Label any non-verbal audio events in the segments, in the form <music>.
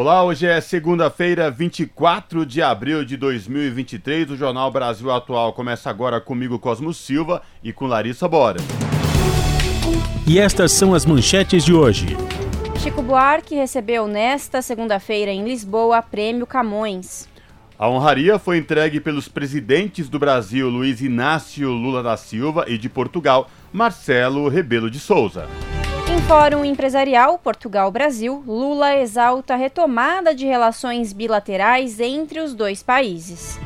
Olá, hoje é segunda-feira, 24 de abril de 2023. O Jornal Brasil Atual começa agora comigo, Cosmo Silva, e com Larissa Bora. E estas são as manchetes de hoje. Chico Buarque recebeu nesta segunda-feira em Lisboa prêmio Camões. A honraria foi entregue pelos presidentes do Brasil, Luiz Inácio Lula da Silva, e de Portugal, Marcelo Rebelo de Souza. Em Fórum Empresarial Portugal-Brasil, Lula exalta a retomada de relações bilaterais entre os dois países.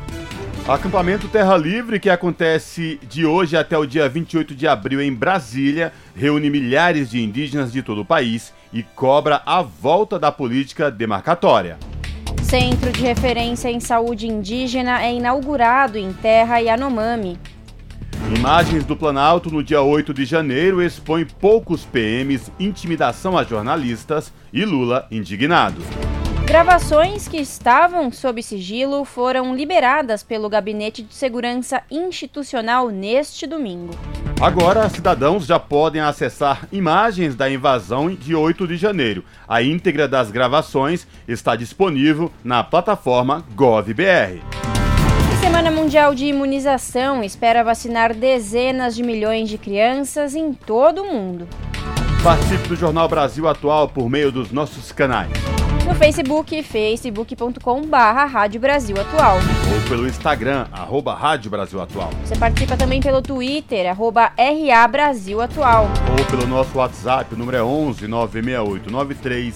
Acampamento Terra Livre, que acontece de hoje até o dia 28 de abril em Brasília, reúne milhares de indígenas de todo o país e cobra a volta da política demarcatória. Centro de Referência em Saúde Indígena é inaugurado em Terra Yanomami. Imagens do Planalto no dia 8 de janeiro expõem poucos PMs, intimidação a jornalistas e Lula indignado. Gravações que estavam sob sigilo foram liberadas pelo Gabinete de Segurança Institucional neste domingo. Agora, cidadãos já podem acessar imagens da invasão de 8 de janeiro. A íntegra das gravações está disponível na plataforma GovBR. Semana Mundial de Imunização espera vacinar dezenas de milhões de crianças em todo o mundo. Participe do Jornal Brasil Atual por meio dos nossos canais. No Facebook, facebook.com barra Rádio Brasil Atual. Ou pelo Instagram, arroba Rádio Brasil Atual. Você participa também pelo Twitter, arroba RA Brasil Atual. Ou pelo nosso WhatsApp, o número é 11 968 93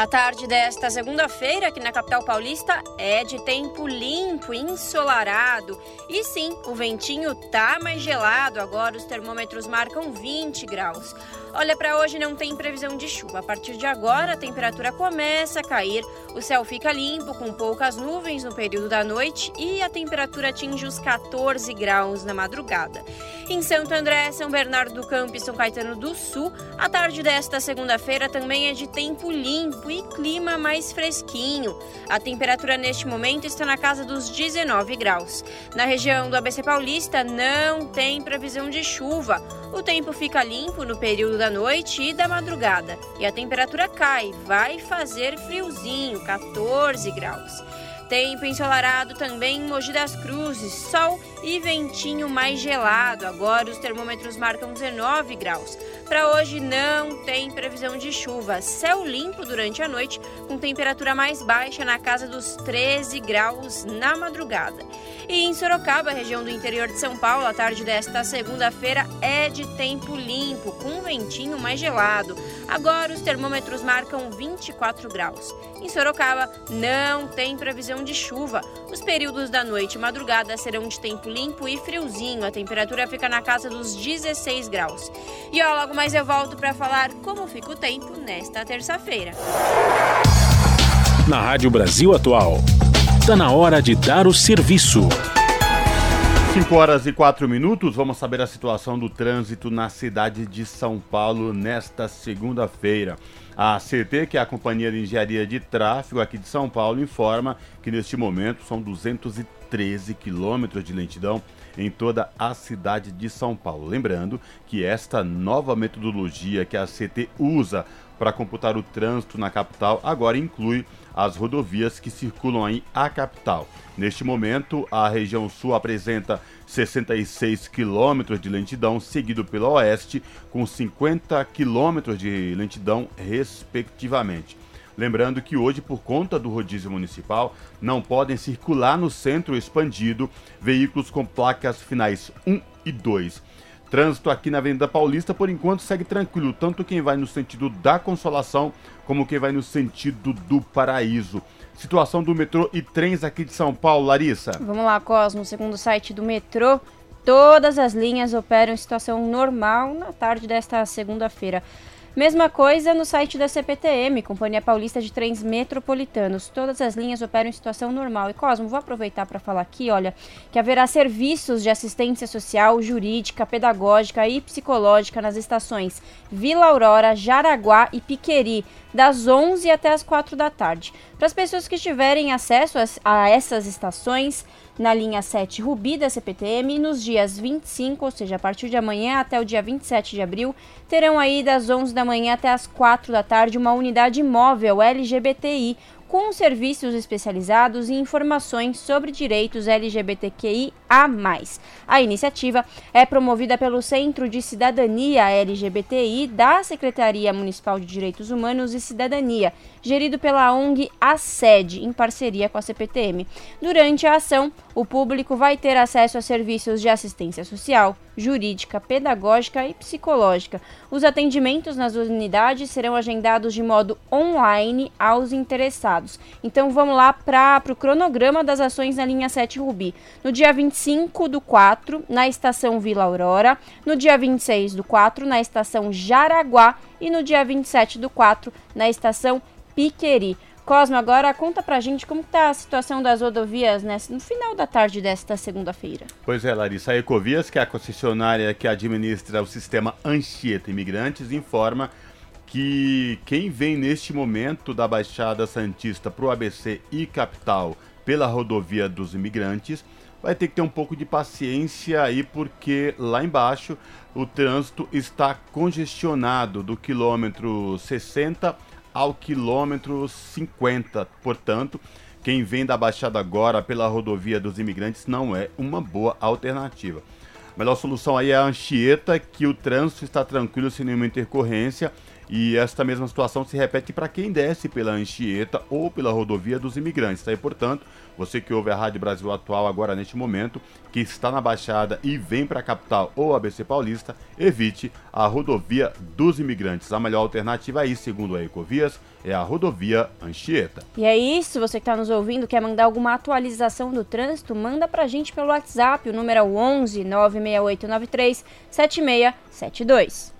A tarde desta segunda-feira aqui na capital paulista é de tempo limpo, ensolarado. E sim, o ventinho tá mais gelado. Agora os termômetros marcam 20 graus. Olha, para hoje não tem previsão de chuva. A partir de agora, a temperatura começa a cair, o céu fica limpo, com poucas nuvens no período da noite e a temperatura atinge os 14 graus na madrugada. Em Santo André, São Bernardo do Campo e São Caetano do Sul, a tarde desta segunda-feira também é de tempo limpo e clima mais fresquinho. A temperatura neste momento está na casa dos 19 graus. Na região do ABC Paulista, não tem previsão de chuva. O tempo fica limpo no período da noite e da madrugada e a temperatura cai, vai fazer friozinho, 14 graus. Tempo ensolarado também em Mogi das Cruzes, sol e ventinho mais gelado. Agora os termômetros marcam 19 graus. Para hoje não tem previsão de chuva. Céu limpo durante a noite, com temperatura mais baixa na casa dos 13 graus na madrugada. E em Sorocaba, região do interior de São Paulo, a tarde desta segunda-feira é de tempo limpo, com ventinho mais gelado. Agora os termômetros marcam 24 graus. Em Sorocaba não tem previsão de chuva. Os períodos da noite e madrugada serão de tempo limpo e friozinho. A temperatura fica na casa dos 16 graus. E ó, logo mais eu volto para falar como fica o tempo nesta terça-feira. Na Rádio Brasil Atual, está na hora de dar o serviço. 5 horas e 4 minutos, vamos saber a situação do trânsito na cidade de São Paulo nesta segunda-feira. A CT, que é a Companhia de Engenharia de Tráfego aqui de São Paulo, informa que neste momento são 213 quilômetros de lentidão em toda a cidade de São Paulo. Lembrando que esta nova metodologia que a CT usa para computar o trânsito na capital agora inclui as rodovias que circulam aí a capital. Neste momento, a região sul apresenta 66 quilômetros de lentidão, seguido pela oeste com 50 quilômetros de lentidão, respectivamente. Lembrando que hoje, por conta do rodízio municipal, não podem circular no centro expandido veículos com placas finais 1 e 2. Trânsito aqui na Avenida Paulista, por enquanto, segue tranquilo, tanto quem vai no sentido da Consolação como quem vai no sentido do Paraíso. Situação do metrô e trens aqui de São Paulo, Larissa. Vamos lá, Cosmo. Segundo o site do metrô, todas as linhas operam em situação normal na tarde desta segunda-feira. Mesma coisa no site da CPTM, Companhia Paulista de Trens Metropolitanos. Todas as linhas operam em situação normal. E Cosmo, vou aproveitar para falar aqui, olha, que haverá serviços de assistência social, jurídica, pedagógica e psicológica nas estações Vila Aurora, Jaraguá e Piqueri, das 11 até as 4 da tarde. Para as pessoas que tiverem acesso a, essas estações, na linha 7 Rubi da CPTM nos dias 25, ou seja, a partir de amanhã até o dia 27 de abril, terão aí das 11 da manhã até as 4 da tarde uma unidade móvel LGBTI com serviços especializados e informações sobre direitos LGBTQI a. A iniciativa é promovida pelo Centro de Cidadania LGBTI da Secretaria Municipal de Direitos Humanos e Cidadania, gerido pela ONG ASED, em parceria com a CPTM. Durante a ação, o público vai ter acesso a serviços de assistência social, jurídica, pedagógica e psicológica. Os atendimentos nas unidades serão agendados de modo online aos interessados. Então vamos lá para o cronograma das ações na linha 7 Rubi. No dia 25 do 4, na estação Vila Aurora. No dia 26 do 4, na estação Jaraguá. E no dia 27 do 4, na estação Piqueri. Cosmo, agora conta pra gente como está a situação das rodovias nessa, no final da tarde desta segunda-feira. Pois é, Larissa, a Ecovias, que é a concessionária que administra o sistema Anchieta Imigrantes, informa que quem vem neste momento da Baixada Santista para o ABC e Capital pela rodovia dos imigrantes vai ter que ter um pouco de paciência aí, porque lá embaixo o trânsito está congestionado do quilômetro 60 ao quilômetro 50. Portanto, quem vem da Baixada agora pela rodovia dos imigrantes não é uma boa alternativa. A melhor solução aí é a Anchieta, que o trânsito está tranquilo sem nenhuma intercorrência e esta mesma situação se repete para quem desce pela Anchieta ou pela rodovia dos imigrantes. Tá? Portanto, você que ouve a Rádio Brasil Atual agora neste momento, que está na Baixada e vem para a capital ou ABC Paulista, evite a rodovia dos imigrantes. A melhor alternativa aí, segundo a Ecovias, é a rodovia Anchieta. E é isso, você que está nos ouvindo, quer mandar alguma atualização do trânsito, manda para a gente pelo WhatsApp, o número é 11 96893 7672.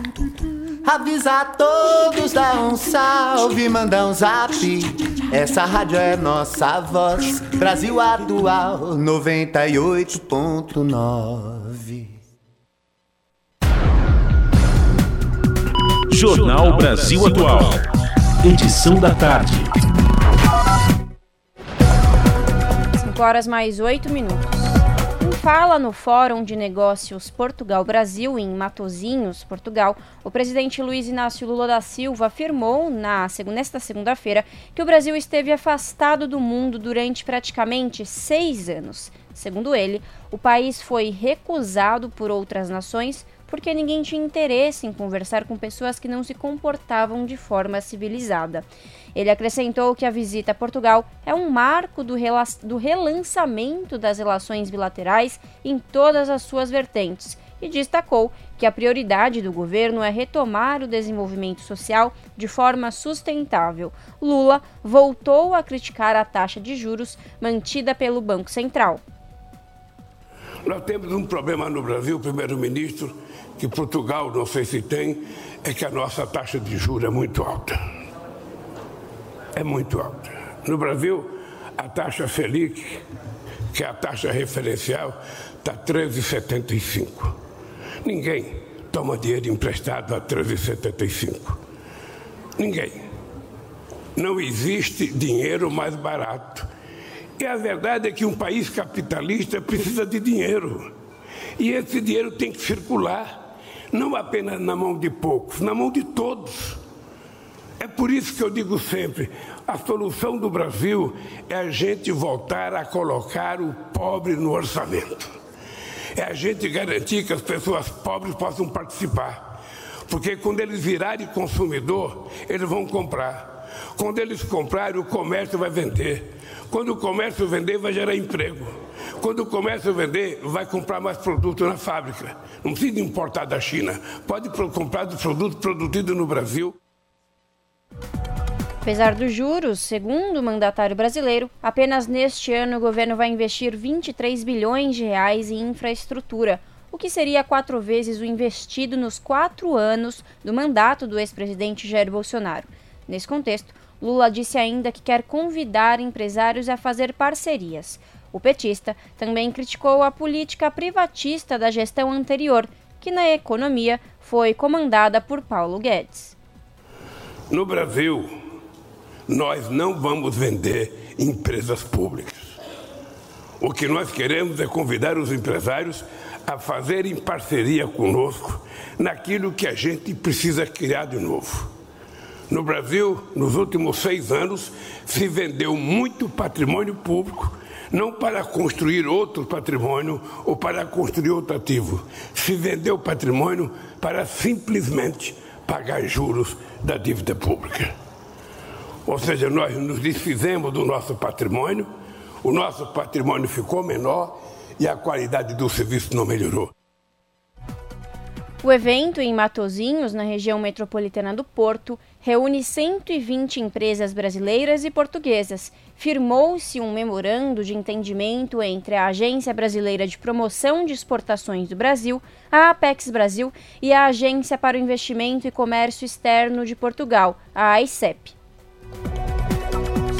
Avisa a todos, dá um salve, manda um zap. Essa rádio é nossa voz. Brasil Atual 98.9. Jornal Brasil Atual. Edição da tarde. 5 horas mais 8 minutos fala no Fórum de Negócios Portugal-Brasil, em Matozinhos, Portugal, o presidente Luiz Inácio Lula da Silva afirmou na, nesta segunda-feira que o Brasil esteve afastado do mundo durante praticamente seis anos. Segundo ele, o país foi recusado por outras nações porque ninguém tinha interesse em conversar com pessoas que não se comportavam de forma civilizada. Ele acrescentou que a visita a Portugal é um marco do, do relançamento das relações bilaterais em todas as suas vertentes e destacou que a prioridade do governo é retomar o desenvolvimento social de forma sustentável. Lula voltou a criticar a taxa de juros mantida pelo Banco Central. Nós temos um problema no Brasil, primeiro-ministro, que Portugal não sei se tem, é que a nossa taxa de juros é muito alta. É muito alta. No Brasil, a taxa Selic, que é a taxa referencial, está 13,75. Ninguém toma dinheiro emprestado a 13,75. Ninguém. Não existe dinheiro mais barato. E a verdade é que um país capitalista precisa de dinheiro. E esse dinheiro tem que circular, não apenas na mão de poucos, na mão de todos. É por isso que eu digo sempre: a solução do Brasil é a gente voltar a colocar o pobre no orçamento. É a gente garantir que as pessoas pobres possam participar. Porque quando eles virarem consumidor, eles vão comprar. Quando eles comprarem, o comércio vai vender. Quando o comércio vender, vai gerar emprego. Quando o comércio vender, vai comprar mais produto na fábrica. Não precisa importar da China. Pode comprar do produto produzido no Brasil. Apesar dos juros, segundo o mandatário brasileiro, apenas neste ano o governo vai investir 23 bilhões de reais em infraestrutura, o que seria quatro vezes o investido nos quatro anos do mandato do ex-presidente Jair Bolsonaro. Nesse contexto, Lula disse ainda que quer convidar empresários a fazer parcerias. O petista também criticou a política privatista da gestão anterior, que na economia foi comandada por Paulo Guedes. No Brasil, nós não vamos vender empresas públicas. O que nós queremos é convidar os empresários a fazerem parceria conosco naquilo que a gente precisa criar de novo. No Brasil, nos últimos seis anos, se vendeu muito patrimônio público, não para construir outro patrimônio ou para construir outro ativo. Se vendeu patrimônio para simplesmente pagar juros da dívida pública. Ou seja, nós nos desfizemos do nosso patrimônio, o nosso patrimônio ficou menor e a qualidade do serviço não melhorou. O evento em Matozinhos, na região metropolitana do Porto, reúne 120 empresas brasileiras e portuguesas. Firmou-se um memorando de entendimento entre a Agência Brasileira de Promoção de Exportações do Brasil, a Apex Brasil, e a Agência para o Investimento e Comércio Externo de Portugal, a AICEP.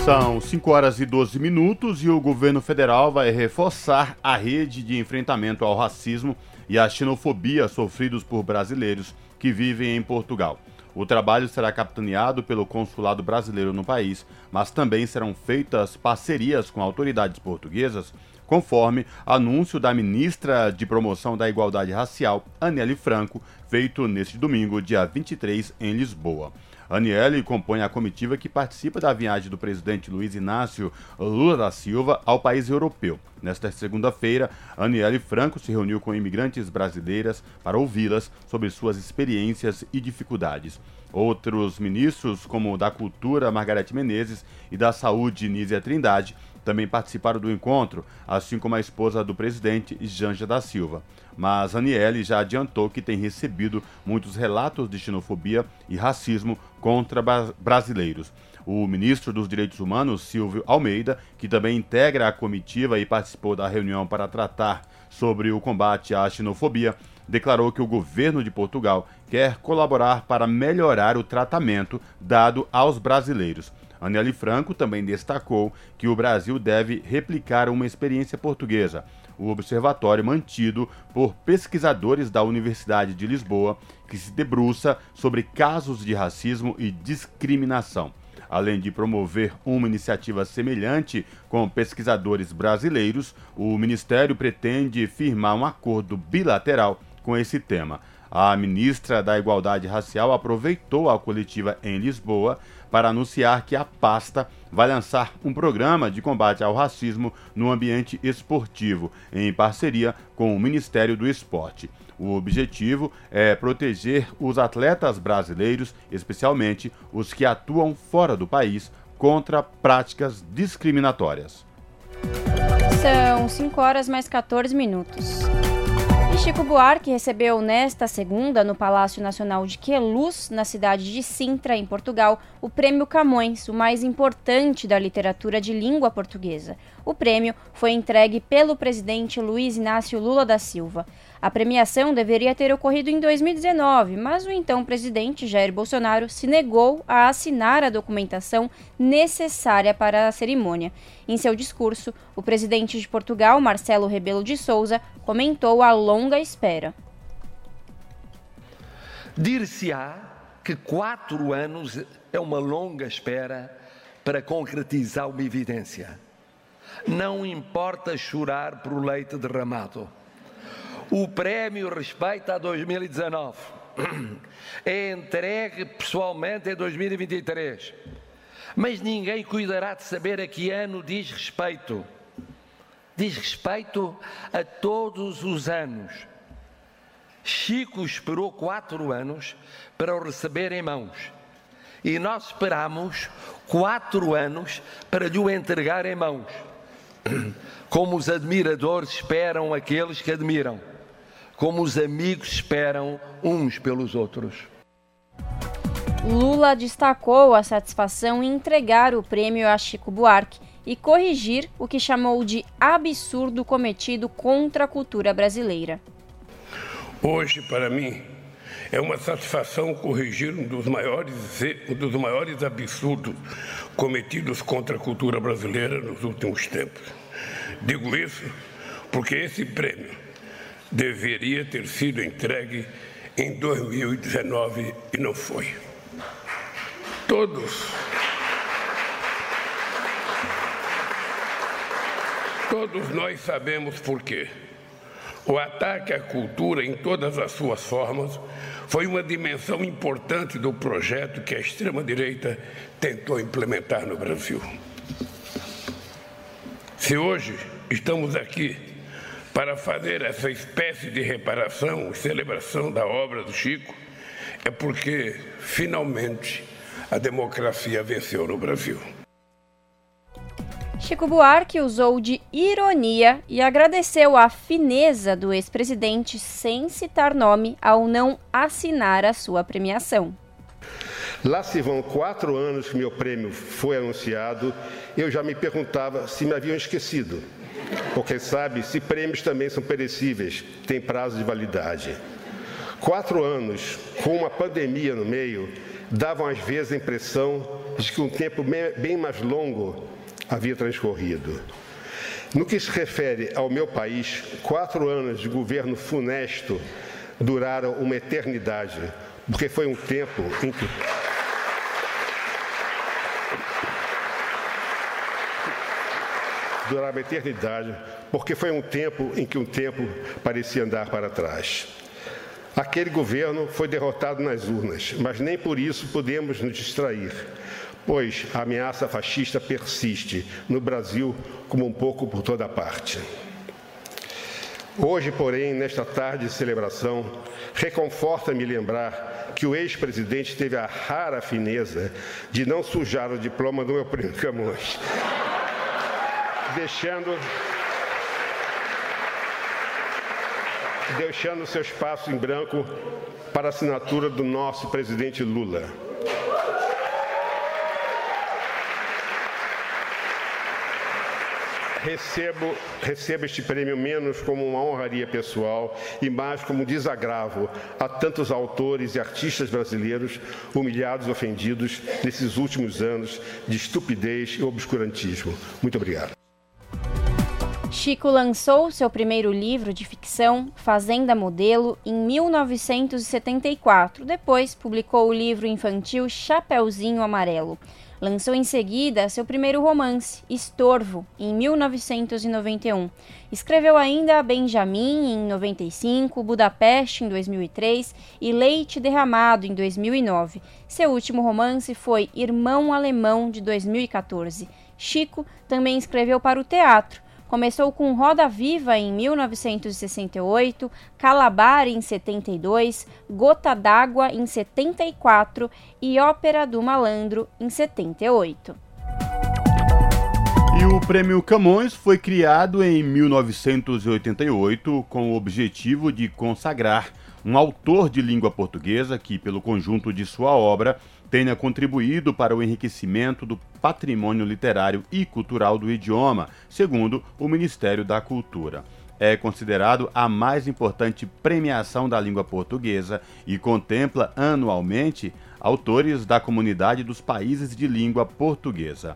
São 5 horas e 12 minutos e o governo federal vai reforçar a rede de enfrentamento ao racismo e à xenofobia sofridos por brasileiros que vivem em Portugal. O trabalho será capitaneado pelo consulado brasileiro no país, mas também serão feitas parcerias com autoridades portuguesas, conforme anúncio da ministra de Promoção da Igualdade Racial, Aniele Franco, feito neste domingo, dia 23, em Lisboa. Aniele compõe a comitiva que participa da viagem do presidente Luiz Inácio Lula da Silva ao país europeu. Nesta segunda-feira, Aniele Franco se reuniu com imigrantes brasileiras para ouvi-las sobre suas experiências e dificuldades. Outros ministros, como o da Cultura, Margarete Menezes, e da Saúde, Nízia Trindade, também participaram do encontro, assim como a esposa do presidente, Janja da Silva. Mas Aniele já adiantou que tem recebido muitos relatos de xenofobia e racismo contra brasileiros. O ministro dos Direitos Humanos, Silvio Almeida, que também integra a comitiva e participou da reunião para tratar sobre o combate à xenofobia, declarou que o governo de Portugal quer colaborar para melhorar o tratamento dado aos brasileiros. Aneli Franco também destacou que o Brasil deve replicar uma experiência portuguesa, o observatório mantido por pesquisadores da Universidade de Lisboa, que se debruça sobre casos de racismo e discriminação. Além de promover uma iniciativa semelhante com pesquisadores brasileiros, o Ministério pretende firmar um acordo bilateral com esse tema. A ministra da Igualdade Racial aproveitou a coletiva em Lisboa para anunciar que a pasta vai lançar um programa de combate ao racismo no ambiente esportivo, em parceria com o Ministério do Esporte. O objetivo é proteger os atletas brasileiros, especialmente os que atuam fora do país, contra práticas discriminatórias. São 5 horas mais 14 minutos. Chico Buarque recebeu nesta segunda, no Palácio Nacional de Queluz, na cidade de Sintra, em Portugal, o Prêmio Camões, o mais importante da literatura de língua portuguesa. O prêmio foi entregue pelo presidente Luiz Inácio Lula da Silva. A premiação deveria ter ocorrido em 2019, mas o então presidente Jair Bolsonaro se negou a assinar a documentação necessária para a cerimônia. Em seu discurso, o presidente de Portugal, Marcelo Rebelo de Souza, comentou a longa espera. Dir-se-á que quatro anos é uma longa espera para concretizar uma evidência. Não importa chorar por leite derramado O prémio respeita a 2019. É entregue pessoalmente em 2023. Mas ninguém cuidará de saber a que ano diz respeito. Diz respeito a todos os anos. Chico esperou quatro anos para o receber em mãos. E nós esperamos quatro anos para lhe o entregar em mãos. Como os admiradores esperam aqueles que admiram. Como os amigos esperam uns pelos outros. Lula destacou a satisfação em entregar o prêmio a Chico Buarque e corrigir o que chamou de absurdo cometido contra a cultura brasileira. Hoje, para mim, é uma satisfação corrigir um dos maiores, um dos maiores absurdos cometidos contra a cultura brasileira nos últimos tempos. Digo isso porque esse prêmio deveria ter sido entregue em 2019 e não foi. Todos Todos nós sabemos por quê. O ataque à cultura em todas as suas formas foi uma dimensão importante do projeto que a extrema-direita tentou implementar no Brasil. Se hoje estamos aqui para fazer essa espécie de reparação e celebração da obra do Chico, é porque, finalmente, a democracia venceu no Brasil. Chico Buarque usou de ironia e agradeceu a fineza do ex-presidente sem citar nome ao não assinar a sua premiação. Lá se vão quatro anos que meu prêmio foi anunciado, eu já me perguntava se me haviam esquecido. Porque sabe, se prêmios também são perecíveis, têm prazo de validade. Quatro anos, com uma pandemia no meio, davam às vezes a impressão de que um tempo bem mais longo havia transcorrido. No que se refere ao meu país, quatro anos de governo funesto duraram uma eternidade, porque foi um tempo em que. Durava uma eternidade, porque foi um tempo em que um tempo parecia andar para trás. Aquele governo foi derrotado nas urnas, mas nem por isso podemos nos distrair pois a ameaça fascista persiste no Brasil como um pouco por toda parte. Hoje, porém, nesta tarde de celebração, reconforta-me lembrar que o ex-presidente teve a rara fineza de não sujar o diploma do meu primo Camões, deixando deixando seu espaço em branco para a assinatura do nosso presidente Lula. recebo, recebo este prêmio menos como uma honraria pessoal e mais como um desagravo a tantos autores e artistas brasileiros humilhados e ofendidos nesses últimos anos de estupidez e obscurantismo. Muito obrigado. Chico lançou seu primeiro livro de ficção, Fazenda Modelo, em 1974. Depois publicou o livro infantil Chapeuzinho Amarelo. Lançou em seguida seu primeiro romance, Estorvo, em 1991. Escreveu ainda Benjamin em 95, Budapeste em 2003 e Leite Derramado em 2009. Seu último romance foi Irmão Alemão de 2014. Chico também escreveu para o teatro Começou com Roda Viva em 1968, Calabar em 72, Gota d'Água em 74 e Ópera do Malandro em 78. E o Prêmio Camões foi criado em 1988 com o objetivo de consagrar um autor de língua portuguesa que, pelo conjunto de sua obra, tenha contribuído para o enriquecimento do patrimônio literário e cultural do idioma, segundo o Ministério da Cultura. É considerado a mais importante premiação da língua portuguesa e contempla anualmente autores da comunidade dos países de língua portuguesa.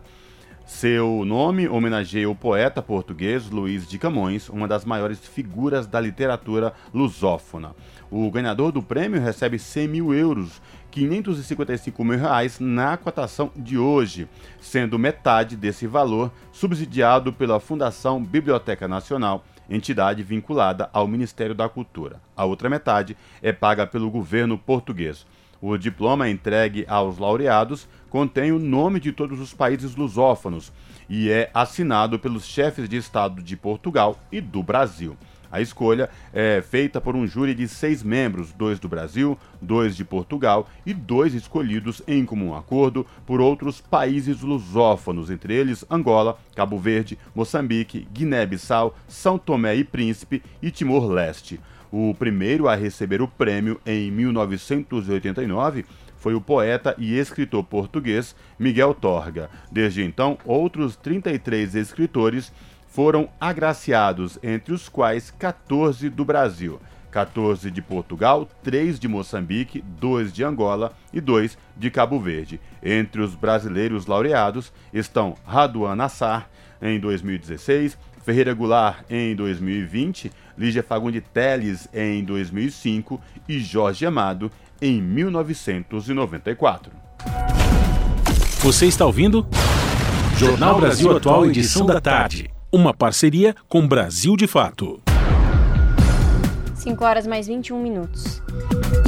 Seu nome homenageia o poeta português Luís de Camões, uma das maiores figuras da literatura lusófona. O ganhador do prêmio recebe 100 mil euros, 555 mil reais na cotação de hoje, sendo metade desse valor subsidiado pela Fundação Biblioteca Nacional entidade vinculada ao Ministério da Cultura. A outra metade é paga pelo governo português. O diploma entregue aos laureados contém o nome de todos os países lusófonos e é assinado pelos chefes de Estado de Portugal e do Brasil. A escolha é feita por um júri de seis membros, dois do Brasil, dois de Portugal e dois escolhidos em comum acordo por outros países lusófonos, entre eles Angola, Cabo Verde, Moçambique, Guiné-Bissau, São Tomé e Príncipe e Timor-Leste. O primeiro a receber o prêmio em 1989 foi o poeta e escritor português Miguel Torga. Desde então, outros 33 escritores foram agraciados, entre os quais 14 do Brasil, 14 de Portugal, 3 de Moçambique, 2 de Angola e 2 de Cabo Verde. Entre os brasileiros laureados estão Raduan Nassar, em 2016, Ferreira Goulart em 2020, Lígia Fagundi Teles em 2005 e Jorge Amado em 1994. Você está ouvindo? Jornal Brasil Atual, edição da tarde. Uma parceria com Brasil de Fato. 5 horas mais 21 minutos.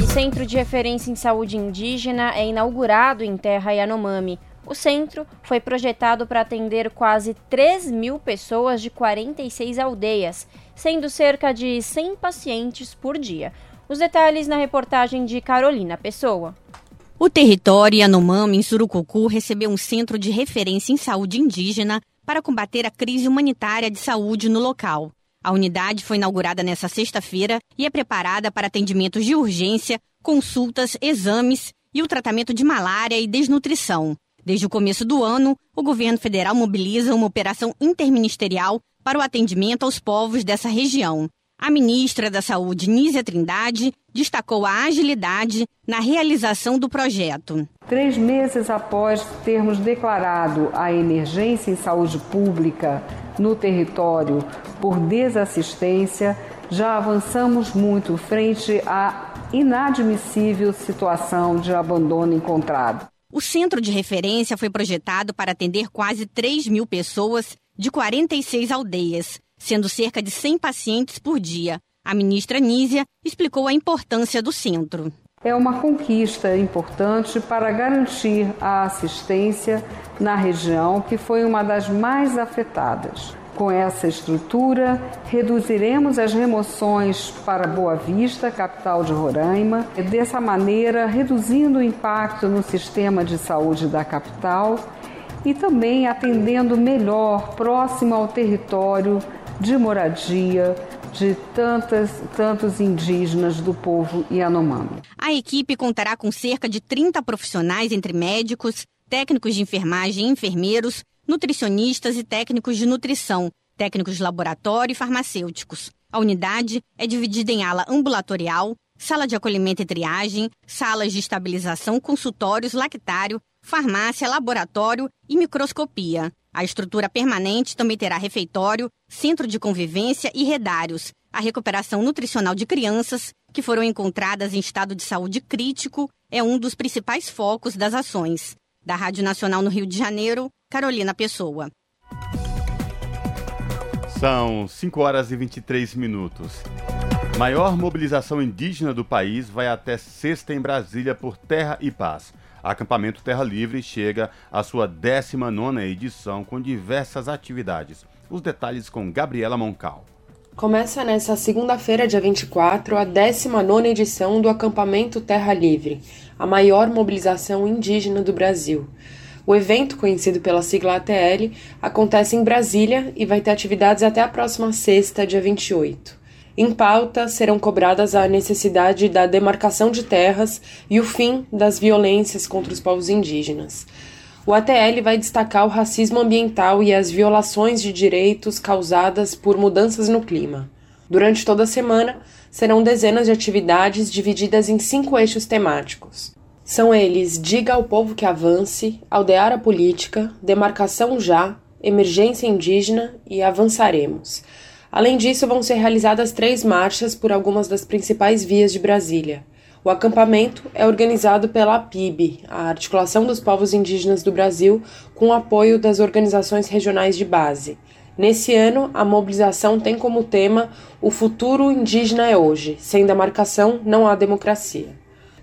O Centro de Referência em Saúde Indígena é inaugurado em Terra Yanomami. O centro foi projetado para atender quase 3 mil pessoas de 46 aldeias, sendo cerca de 100 pacientes por dia. Os detalhes na reportagem de Carolina Pessoa. O território Yanomami, em Surucucu, recebeu um centro de referência em saúde indígena para combater a crise humanitária de saúde no local. A unidade foi inaugurada nesta sexta-feira e é preparada para atendimentos de urgência, consultas, exames e o tratamento de malária e desnutrição. Desde o começo do ano, o governo federal mobiliza uma operação interministerial para o atendimento aos povos dessa região. A ministra da Saúde, Nízia Trindade, destacou a agilidade na realização do projeto. Três meses após termos declarado a emergência em saúde pública no território por desassistência, já avançamos muito frente à inadmissível situação de abandono encontrado. O centro de referência foi projetado para atender quase 3 mil pessoas de 46 aldeias sendo cerca de 100 pacientes por dia. A ministra Nízia explicou a importância do centro. É uma conquista importante para garantir a assistência na região que foi uma das mais afetadas. Com essa estrutura, reduziremos as remoções para Boa Vista, capital de Roraima, dessa maneira reduzindo o impacto no sistema de saúde da capital e também atendendo melhor próximo ao território de moradia de tantas, tantos indígenas do povo Yanomami. A equipe contará com cerca de 30 profissionais entre médicos, técnicos de enfermagem e enfermeiros, nutricionistas e técnicos de nutrição, técnicos de laboratório e farmacêuticos. A unidade é dividida em ala ambulatorial, sala de acolhimento e triagem, salas de estabilização, consultórios, lactário, farmácia, laboratório e microscopia. A estrutura permanente também terá refeitório, centro de convivência e redários. A recuperação nutricional de crianças que foram encontradas em estado de saúde crítico é um dos principais focos das ações. Da Rádio Nacional no Rio de Janeiro, Carolina Pessoa. São 5 horas e 23 minutos. Maior mobilização indígena do país vai até sexta em Brasília por Terra e Paz. Acampamento Terra Livre chega à sua 19 edição com diversas atividades. Os detalhes com Gabriela Moncal. Começa nesta segunda-feira, dia 24, a 19 edição do Acampamento Terra Livre, a maior mobilização indígena do Brasil. O evento, conhecido pela sigla ATL, acontece em Brasília e vai ter atividades até a próxima sexta, dia 28. Em pauta serão cobradas a necessidade da demarcação de terras e o fim das violências contra os povos indígenas. O ATL vai destacar o racismo ambiental e as violações de direitos causadas por mudanças no clima. Durante toda a semana, serão dezenas de atividades divididas em cinco eixos temáticos. São eles Diga ao Povo que Avance, Aldear a Política, Demarcação Já, Emergência Indígena e Avançaremos. Além disso, vão ser realizadas três marchas por algumas das principais vias de Brasília. O acampamento é organizado pela APIB, a Articulação dos Povos Indígenas do Brasil, com apoio das organizações regionais de base. Nesse ano, a mobilização tem como tema O futuro indígena é hoje, sem demarcação não há democracia.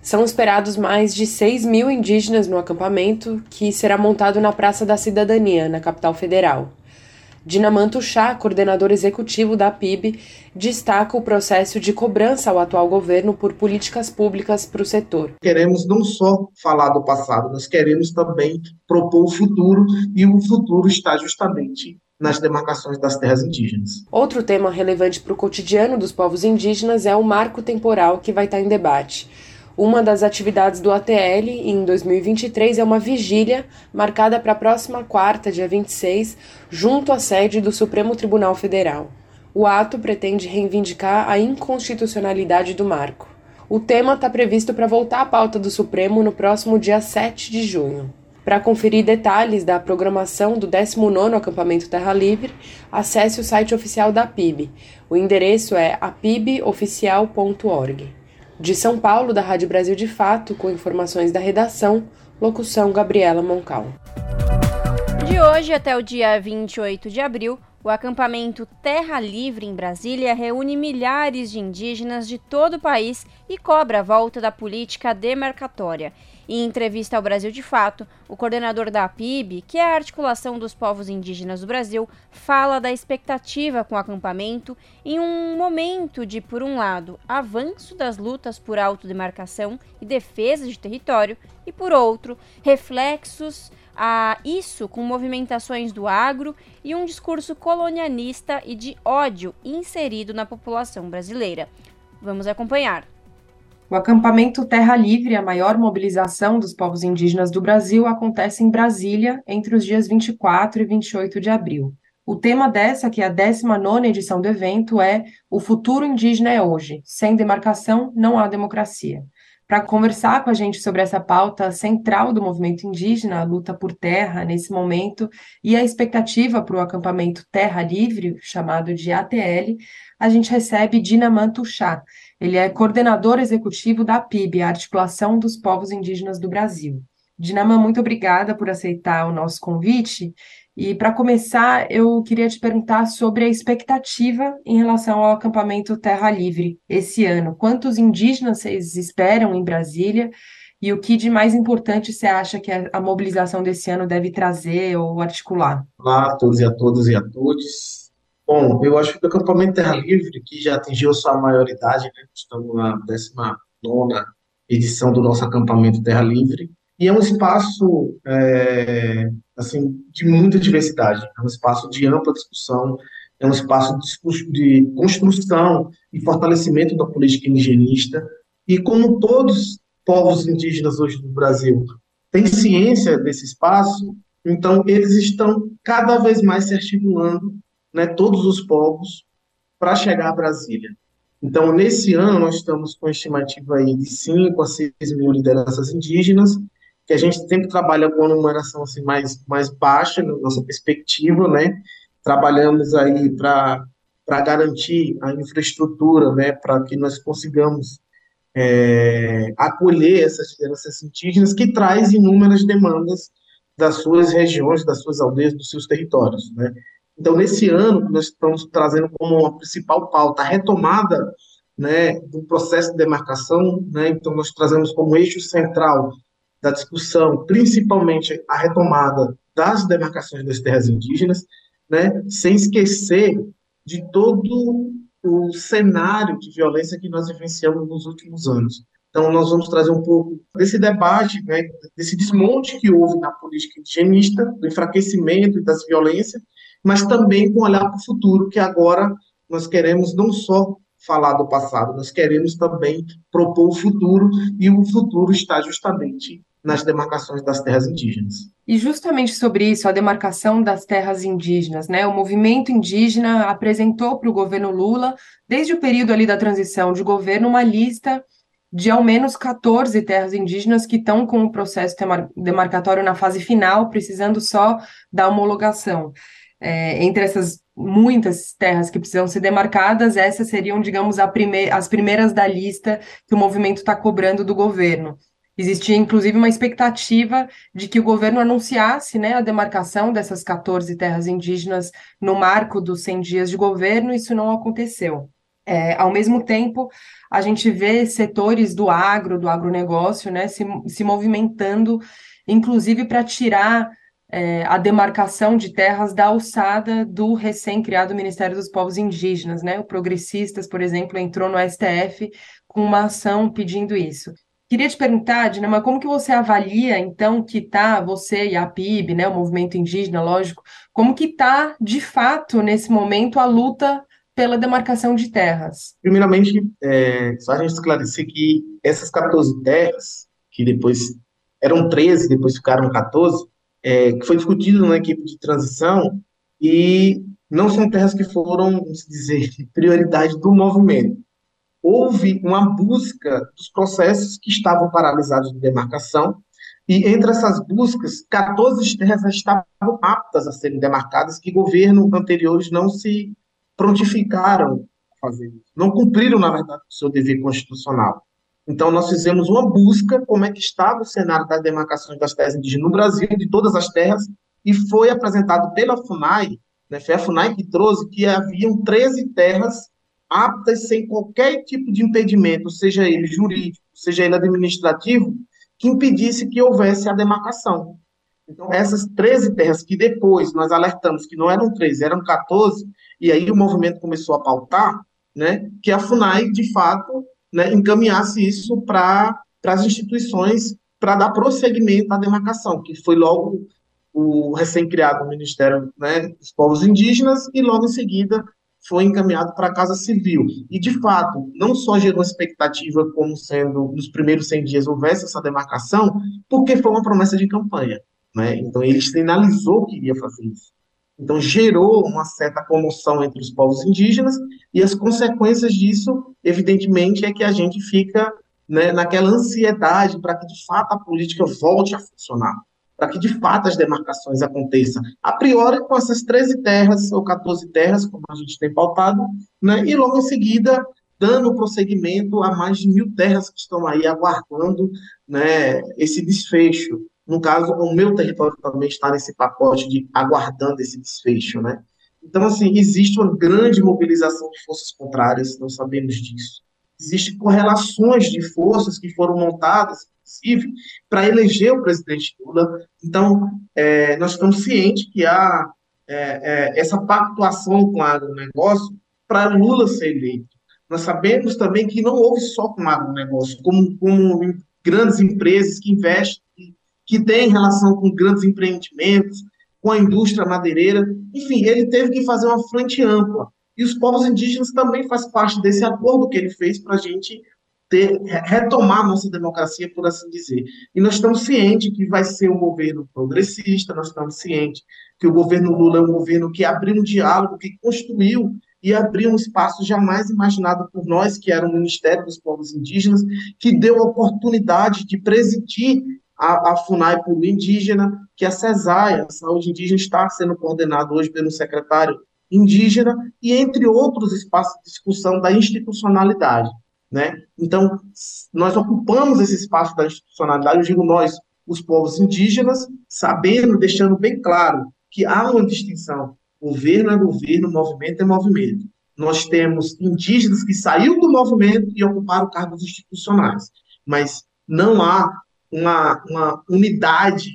São esperados mais de 6 mil indígenas no acampamento, que será montado na Praça da Cidadania, na capital federal. Dinamanto Chá, coordenador executivo da PIB, destaca o processo de cobrança ao atual governo por políticas públicas para o setor. Queremos não só falar do passado, nós queremos também propor o futuro, e o futuro está justamente nas demarcações das terras indígenas. Outro tema relevante para o cotidiano dos povos indígenas é o marco temporal que vai estar em debate. Uma das atividades do ATL em 2023 é uma vigília marcada para a próxima quarta, dia 26, junto à sede do Supremo Tribunal Federal. O ato pretende reivindicar a inconstitucionalidade do marco. O tema está previsto para voltar à pauta do Supremo no próximo dia 7 de junho. Para conferir detalhes da programação do 19º Acampamento Terra Livre, acesse o site oficial da PIB. O endereço é apiboficial.org. De São Paulo, da Rádio Brasil de Fato, com informações da redação, locução Gabriela Moncal. De hoje até o dia 28 de abril, o acampamento Terra Livre em Brasília reúne milhares de indígenas de todo o país e cobra a volta da política demarcatória. Em entrevista ao Brasil de Fato, o coordenador da APIB, que é a articulação dos povos indígenas do Brasil, fala da expectativa com o acampamento em um momento de, por um lado, avanço das lutas por autodemarcação e defesa de território, e por outro, reflexos a isso com movimentações do agro e um discurso colonialista e de ódio inserido na população brasileira. Vamos acompanhar. O acampamento Terra Livre, a maior mobilização dos povos indígenas do Brasil, acontece em Brasília entre os dias 24 e 28 de abril. O tema dessa, que é a 19 edição do evento, é O futuro indígena é hoje. Sem demarcação, não há democracia. Para conversar com a gente sobre essa pauta central do movimento indígena, a luta por terra nesse momento e a expectativa para o acampamento Terra Livre, chamado de ATL, a gente recebe Dinaman Tuxá. Ele é coordenador executivo da PIB, a Articulação dos Povos Indígenas do Brasil. Dinaman, muito obrigada por aceitar o nosso convite e para começar, eu queria te perguntar sobre a expectativa em relação ao acampamento Terra Livre esse ano. Quantos indígenas vocês esperam em Brasília? E o que de mais importante você acha que a mobilização desse ano deve trazer ou articular? Olá a todos e a todas e a todos. Bom, eu acho que o acampamento Terra Livre, que já atingiu sua maioridade, né? estamos na 19 edição do nosso acampamento Terra Livre, e é um espaço é, assim de muita diversidade, é um espaço de ampla discussão, é um espaço de, de construção e fortalecimento da política indigenista. E como todos povos indígenas hoje do Brasil têm ciência desse espaço, então eles estão cada vez mais se articulando, né, todos os povos, para chegar a Brasília. Então, nesse ano, nós estamos com estimativa aí de 5 a 6 mil lideranças indígenas, que a gente sempre trabalha com uma numeração assim, mais, mais baixa, na nossa perspectiva, né? Trabalhamos aí para garantir a infraestrutura, né? Para que nós consigamos é, acolher essas lideranças indígenas que traz inúmeras demandas das suas regiões, das suas aldeias, dos seus territórios, né? Então, nesse ano, nós estamos trazendo como uma principal pauta a retomada né, do processo de demarcação, né, então nós trazemos como eixo central da discussão, principalmente a retomada das demarcações das terras indígenas, né, sem esquecer de todo o cenário de violência que nós vivenciamos nos últimos anos. Então, nós vamos trazer um pouco desse debate, né, desse desmonte que houve na política indigenista, do enfraquecimento e das violências, mas também com olhar para o futuro, que agora nós queremos não só falar do passado, nós queremos também propor o futuro, e o futuro está justamente nas demarcações das terras indígenas. E justamente sobre isso, a demarcação das terras indígenas, né? O movimento indígena apresentou para o governo Lula, desde o período ali da transição de governo, uma lista de ao menos 14 terras indígenas que estão com o processo demarcatório na fase final, precisando só da homologação. É, entre essas muitas terras que precisam ser demarcadas, essas seriam, digamos, prime as primeiras da lista que o movimento está cobrando do governo. Existia, inclusive, uma expectativa de que o governo anunciasse né, a demarcação dessas 14 terras indígenas no marco dos 100 dias de governo, isso não aconteceu. É, ao mesmo tempo, a gente vê setores do agro, do agronegócio, né, se, se movimentando, inclusive para tirar é, a demarcação de terras da alçada do recém-criado Ministério dos Povos Indígenas. Né? O Progressistas, por exemplo, entrou no STF com uma ação pedindo isso. Queria te perguntar, Dinama, como que você avalia, então, que está você e a PIB, né, o movimento indígena, lógico, como que está, de fato, nesse momento, a luta pela demarcação de terras? Primeiramente, é, só a gente esclarecer que essas 14 terras, que depois eram 13, depois ficaram 14, é, que foi discutido na equipe de transição, e não são terras que foram, vamos dizer, <laughs> prioridade do movimento houve uma busca dos processos que estavam paralisados de demarcação, e entre essas buscas, 14 terras estavam aptas a serem demarcadas, que governos anteriores não se prontificaram a fazer não cumpriram, na verdade, o seu dever constitucional. Então, nós fizemos uma busca, como é que estava o cenário das demarcações das terras indígenas no Brasil, de todas as terras, e foi apresentado pela FUNAI, né, foi a FUNAI que trouxe que haviam 13 terras aptas sem qualquer tipo de impedimento, seja ele jurídico, seja ele administrativo, que impedisse que houvesse a demarcação. Então, essas 13 terras que depois nós alertamos que não eram 13, eram 14, e aí o movimento começou a pautar, né, que a FUNAI, de fato, né, encaminhasse isso para as instituições para dar prosseguimento à demarcação, que foi logo o recém-criado Ministério né, dos Povos Indígenas e logo em seguida foi encaminhado para a Casa Civil. E, de fato, não só gerou expectativa como sendo, nos primeiros 100 dias, houvesse essa demarcação, porque foi uma promessa de campanha. Né? Então, ele sinalizou que iria fazer isso. Então, gerou uma certa comoção entre os povos indígenas, e as consequências disso, evidentemente, é que a gente fica né, naquela ansiedade para que, de fato, a política volte a funcionar para que de fato as demarcações aconteçam. A priori, com essas 13 terras ou 14 terras, como a gente tem pautado, né, e logo em seguida dando prosseguimento a mais de mil terras que estão aí aguardando né, esse desfecho. No caso, o meu território também está nesse pacote de aguardando esse desfecho, né? Então, assim, existe uma grande mobilização de forças contrárias, nós sabemos disso. Existem correlações de forças que foram montadas inclusive, para eleger o presidente Lula. Então, é, nós estamos cientes que há é, é, essa pactuação com o agronegócio para Lula ser eleito. Nós sabemos também que não houve só com o agronegócio, como, como grandes empresas que investem, que têm relação com grandes empreendimentos, com a indústria madeireira. Enfim, ele teve que fazer uma frente ampla. E os povos indígenas também fazem parte desse acordo que ele fez para a gente ter, retomar nossa democracia, por assim dizer. E nós estamos cientes que vai ser um governo progressista, nós estamos cientes que o governo Lula é um governo que abriu um diálogo, que construiu e abriu um espaço jamais imaginado por nós, que era o Ministério dos Povos Indígenas, que deu a oportunidade de presidir a, a FUNAI por indígena, que a CESAI, a Saúde Indígena, está sendo coordenado hoje pelo secretário indígena, e entre outros espaços de discussão da institucionalidade. Né? Então, nós ocupamos esse espaço da institucionalidade, eu digo nós, os povos indígenas, sabendo, deixando bem claro que há uma distinção. Governo é governo, movimento é movimento. Nós temos indígenas que saíram do movimento e ocuparam cargos institucionais, mas não há uma, uma unidade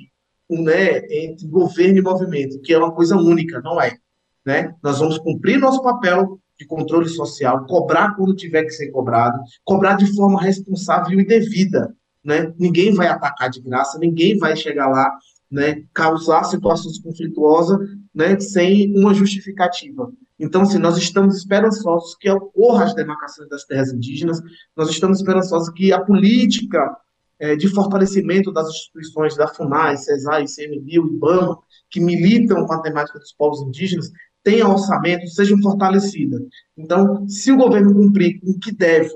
né, entre governo e movimento, que é uma coisa única, não é. Né? Nós vamos cumprir nosso papel de controle social, cobrar quando tiver que ser cobrado, cobrar de forma responsável e devida. Né? Ninguém vai atacar de graça, ninguém vai chegar lá, né, causar situações conflituosas né, sem uma justificativa. Então, se nós estamos esperançosos que ocorra as demarcações das terras indígenas, nós estamos esperançosos que a política é, de fortalecimento das instituições da FUNAI, CESAI, ICMBio, IBAMA, que militam com a temática dos povos indígenas, tenha orçamento, sejam fortalecidas. Então, se o governo cumprir o que deve,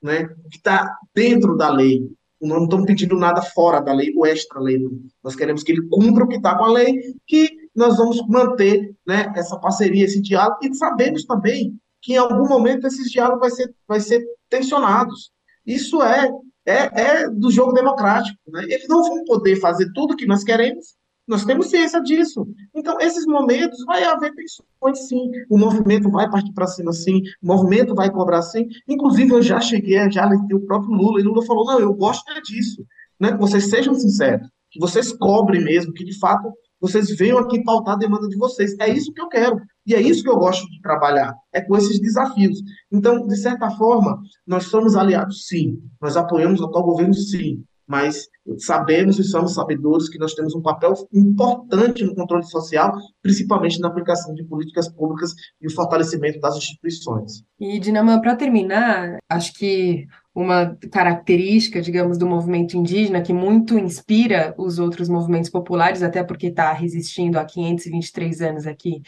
né, o que está dentro da lei, não estamos pedindo nada fora da lei ou extra-lei, nós queremos que ele cumpra o que está com a lei, que nós vamos manter né, essa parceria, esse diálogo, e sabemos também que em algum momento esses diálogos vai ser, vai ser tensionados. Isso é é, é do jogo democrático. Né? Eles não vão poder fazer tudo o que nós queremos, nós temos ciência disso. Então, esses momentos vai haver tensões, sim. O movimento vai partir para cima, sim. O movimento vai cobrar, sim. Inclusive, eu já cheguei, já alertei o próprio Lula, e Lula falou: não, eu gosto é disso. Né? Que vocês sejam sinceros, que vocês cobrem mesmo, que de fato vocês venham aqui pautar a demanda de vocês. É isso que eu quero. E é isso que eu gosto de trabalhar. É com esses desafios. Então, de certa forma, nós somos aliados, sim. Nós apoiamos o atual governo, sim mas sabemos e somos sabedores que nós temos um papel importante no controle social, principalmente na aplicação de políticas públicas e o fortalecimento das instituições. E, Dinamã, para terminar, acho que uma característica, digamos, do movimento indígena que muito inspira os outros movimentos populares, até porque está resistindo há 523 anos aqui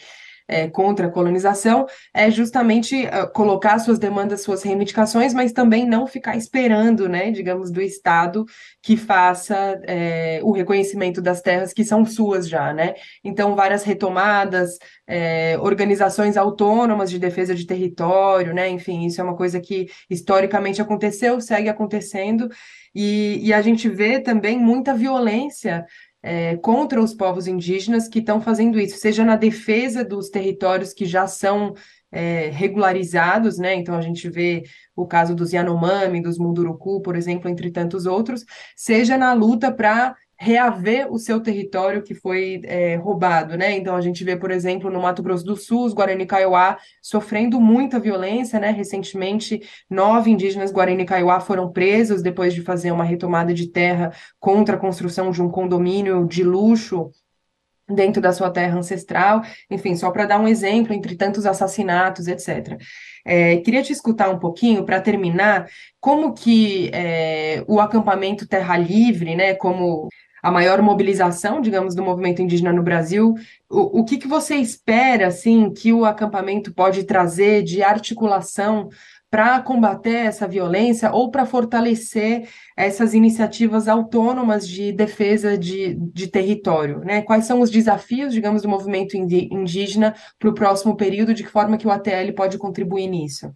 é, contra a colonização é justamente uh, colocar suas demandas, suas reivindicações, mas também não ficar esperando, né, digamos, do Estado que faça é, o reconhecimento das terras que são suas já, né? Então, várias retomadas, é, organizações autônomas de defesa de território, né? Enfim, isso é uma coisa que historicamente aconteceu, segue acontecendo, e, e a gente vê também muita violência é, contra os povos indígenas que estão fazendo isso, seja na defesa dos territórios que já são é, regularizados, né? Então a gente vê o caso dos Yanomami, dos Munduruku, por exemplo, entre tantos outros, seja na luta para reaver o seu território que foi é, roubado, né? Então a gente vê, por exemplo, no Mato Grosso do Sul, os Guarani Kaiowá sofrendo muita violência, né? Recentemente, nove indígenas Guarani Kaiowá foram presos depois de fazer uma retomada de terra contra a construção de um condomínio de luxo dentro da sua terra ancestral, enfim, só para dar um exemplo entre tantos assassinatos, etc. É, queria te escutar um pouquinho para terminar como que é, o acampamento Terra Livre, né, como a maior mobilização, digamos, do movimento indígena no Brasil. O, o que, que você espera, assim, que o acampamento pode trazer de articulação para combater essa violência ou para fortalecer essas iniciativas autônomas de defesa de, de território? Né? Quais são os desafios, digamos, do movimento indígena para o próximo período, de que forma que o ATL pode contribuir nisso?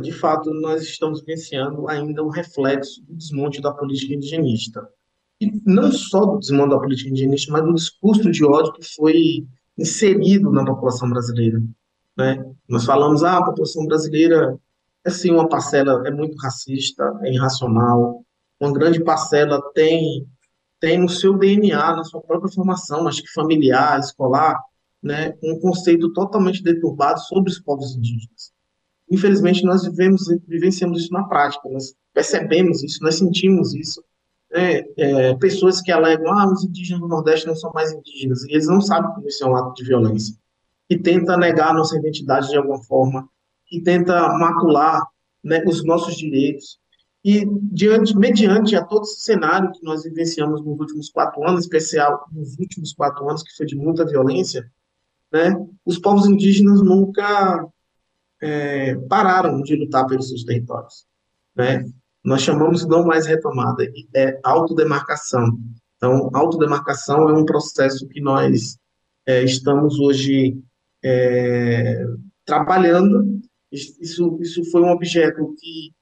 De fato, nós estamos vivenciando ainda um reflexo do desmonte da política indigenista e não só do desmando da política indigenista, mas do discurso de ódio que foi inserido na população brasileira. Né? Nós falamos, ah, a população brasileira é sim uma parcela, é muito racista, é irracional, uma grande parcela tem tem no seu DNA, na sua própria formação, acho que familiar, escolar, né, um conceito totalmente deturbado sobre os povos indígenas. Infelizmente, nós vivemos, vivenciamos isso na prática, nós percebemos isso, nós sentimos isso né, é, pessoas que alegam, ah, os indígenas do Nordeste não são mais indígenas, e eles não sabem que isso é um ato de violência, que tenta negar nossa identidade de alguma forma, que tenta macular né, os nossos direitos. E diante, mediante a todo esse cenário que nós vivenciamos nos últimos quatro anos, especial nos últimos quatro anos, que foi de muita violência, né, os povos indígenas nunca é, pararam de lutar pelos seus territórios. Né? Nós chamamos não mais retomada, é autodemarcação. Então, autodemarcação é um processo que nós é, estamos hoje é, trabalhando. Isso, isso foi um objeto que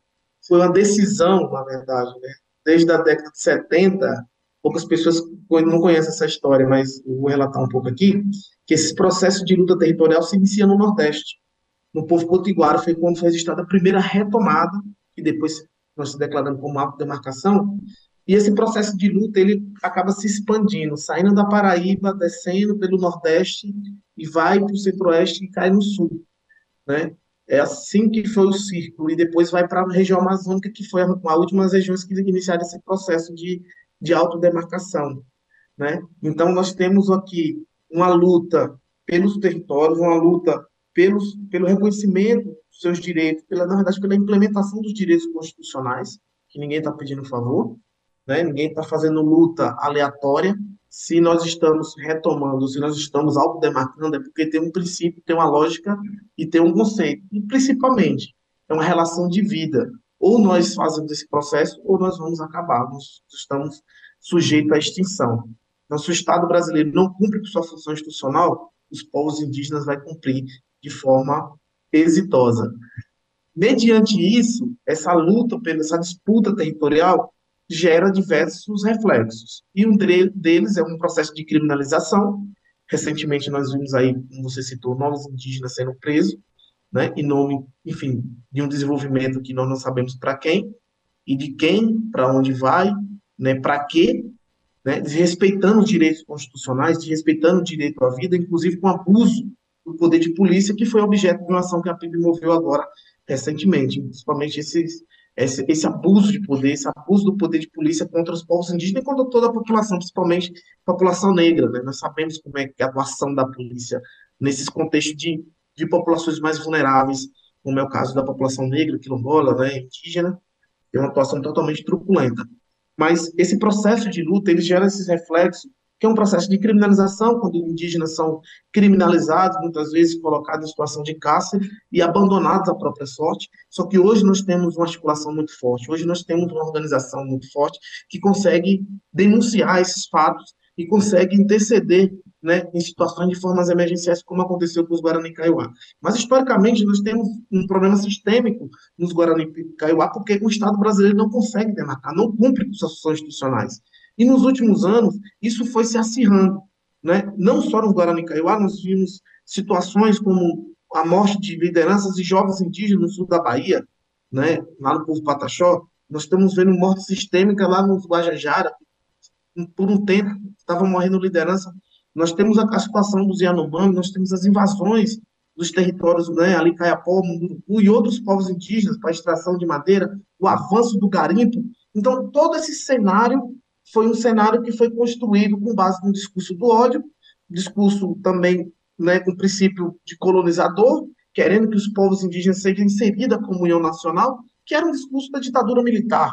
foi uma decisão, na verdade, né? desde a década de 70. Poucas pessoas não conhecem essa história, mas vou relatar um pouco aqui, que esse processo de luta territorial se inicia no Nordeste. No povo potiguara foi quando foi registrada a primeira retomada, e depois nós se declarando como autodemarcação, e esse processo de luta ele acaba se expandindo, saindo da Paraíba, descendo pelo Nordeste e vai para o Centro-Oeste e cai no Sul, né? É assim que foi o círculo e depois vai para a região amazônica que foi a, última regiões que iniciaram esse processo de, de autodemarcação, né? Então nós temos aqui uma luta pelos territórios, uma luta pelos, pelo reconhecimento seus direitos, pela, na verdade, pela implementação dos direitos constitucionais, que ninguém está pedindo favor, né? ninguém está fazendo luta aleatória. Se nós estamos retomando, se nós estamos autodemarcando, é porque tem um princípio, tem uma lógica e tem um conceito. E, principalmente, é uma relação de vida. Ou nós fazemos esse processo, ou nós vamos acabar. Nós estamos sujeitos à extinção. Nosso Estado brasileiro não cumpre com sua função institucional, os povos indígenas vai cumprir de forma exitosa. Mediante isso, essa luta, essa disputa territorial, gera diversos reflexos. E um deles é um processo de criminalização. Recentemente nós vimos aí, como você citou, novos indígenas sendo presos, né, em nome, enfim, de um desenvolvimento que nós não sabemos para quem e de quem, para onde vai, né, para quê, né, desrespeitando os direitos constitucionais, desrespeitando o direito à vida, inclusive com abuso do poder de polícia, que foi objeto de uma ação que a PIB moveu agora recentemente, principalmente esses, esse, esse, abuso de poder, esse abuso do poder de polícia contra os povos indígenas e contra toda a população, principalmente a população negra. Né? Nós sabemos como é, é a atuação da polícia nesses contextos de, de populações mais vulneráveis, como é o caso da população negra, quilombola, né, indígena, tem uma atuação totalmente truculenta. Mas esse processo de luta, ele gera esses reflexos que é um processo de criminalização, quando indígenas são criminalizados, muitas vezes colocados em situação de cárcere e abandonados à própria sorte. Só que hoje nós temos uma articulação muito forte, hoje nós temos uma organização muito forte que consegue denunciar esses fatos e consegue interceder né, em situações de formas emergenciais, como aconteceu com os Guarani Kaiowá. Mas, historicamente, nós temos um problema sistêmico nos Guarani Kaiowá, porque o Estado brasileiro não consegue demarcar, não cumpre com suas funções institucionais. E nos últimos anos, isso foi se acirrando. Né? Não só no Guarani Kaiowá, nós vimos situações como a morte de lideranças de jovens indígenas no sul da Bahia, né? lá no povo Pataxó. Nós estamos vendo morte sistêmica lá no Guajajara. Por um tempo, estavam morrendo liderança. Nós temos a, situação dos Yanomami, nós temos as invasões dos territórios, né, ali Caiapó, Munduruku e outros povos indígenas para extração de madeira, o avanço do garimpo. Então, todo esse cenário foi um cenário que foi construído com base no discurso do ódio, discurso também né, com princípio de colonizador, querendo que os povos indígenas sejam inseridos à comunhão nacional, que era um discurso da ditadura militar,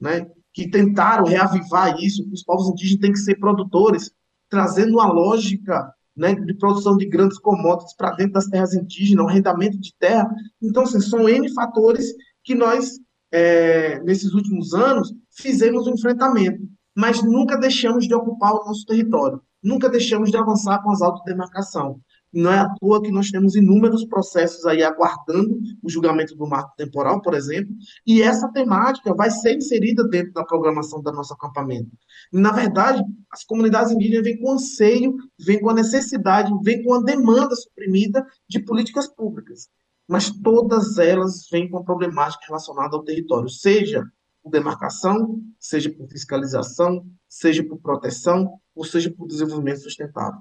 né, que tentaram reavivar isso, que os povos indígenas têm que ser produtores, trazendo uma lógica né, de produção de grandes commodities para dentro das terras indígenas, o arrendamento de terra. Então, assim, são N fatores que nós, é, nesses últimos anos, fizemos um enfrentamento mas nunca deixamos de ocupar o nosso território, nunca deixamos de avançar com as autodemarcação. Não é à toa que nós temos inúmeros processos aí aguardando o julgamento do marco temporal, por exemplo, e essa temática vai ser inserida dentro da programação do nosso acampamento. Na verdade, as comunidades indígenas vêm com anseio, vêm com a necessidade, vêm com a demanda suprimida de políticas públicas, mas todas elas vêm com a problemática relacionada ao território, seja por demarcação, seja por fiscalização, seja por proteção, ou seja por desenvolvimento sustentável.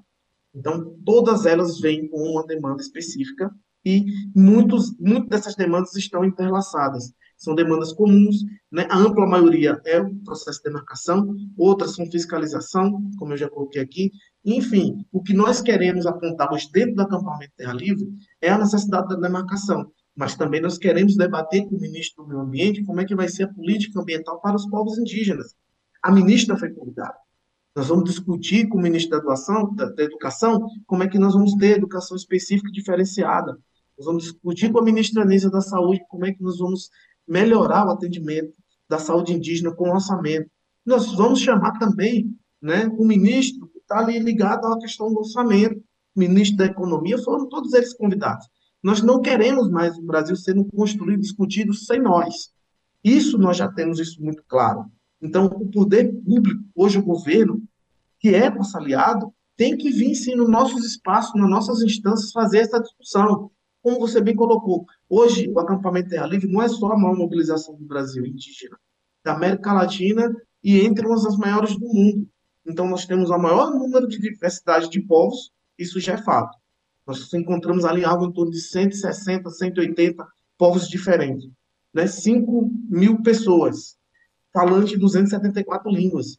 Então, todas elas vêm com uma demanda específica e muitos, muitas dessas demandas estão interlaçadas. São demandas comuns, né? a ampla maioria é o processo de demarcação, outras são fiscalização, como eu já coloquei aqui. Enfim, o que nós queremos apontar hoje dentro do acampamento Terra Livre é a necessidade da demarcação, mas também nós queremos debater com o ministro do Meio Ambiente como é que vai ser a política ambiental para os povos indígenas. A ministra foi convidada. Nós vamos discutir com o ministro da, Educação, da, da Educação como é que nós vamos ter educação específica diferenciada. Nós vamos discutir com a ministra Anísia da Saúde como é que nós vamos melhorar o atendimento da saúde indígena com orçamento. Nós vamos chamar também né, o ministro que está ali ligado à questão do orçamento, ministro da Economia, foram todos eles convidados. Nós não queremos mais o Brasil sendo construído, discutido sem nós. Isso nós já temos isso muito claro. Então, o poder público, hoje o governo, que é nosso aliado, tem que vir sim nos nossos espaços, nas nossas instâncias, fazer essa discussão. Como você bem colocou, hoje o acampamento Terra Livre não é só a maior mobilização do Brasil indígena, da América Latina e entre umas das maiores do mundo. Então, nós temos o maior número de diversidade de povos, isso já é fato. Nós encontramos ali algo em torno de 160, 180 povos diferentes. Né? 5 mil pessoas, falantes de 274 línguas.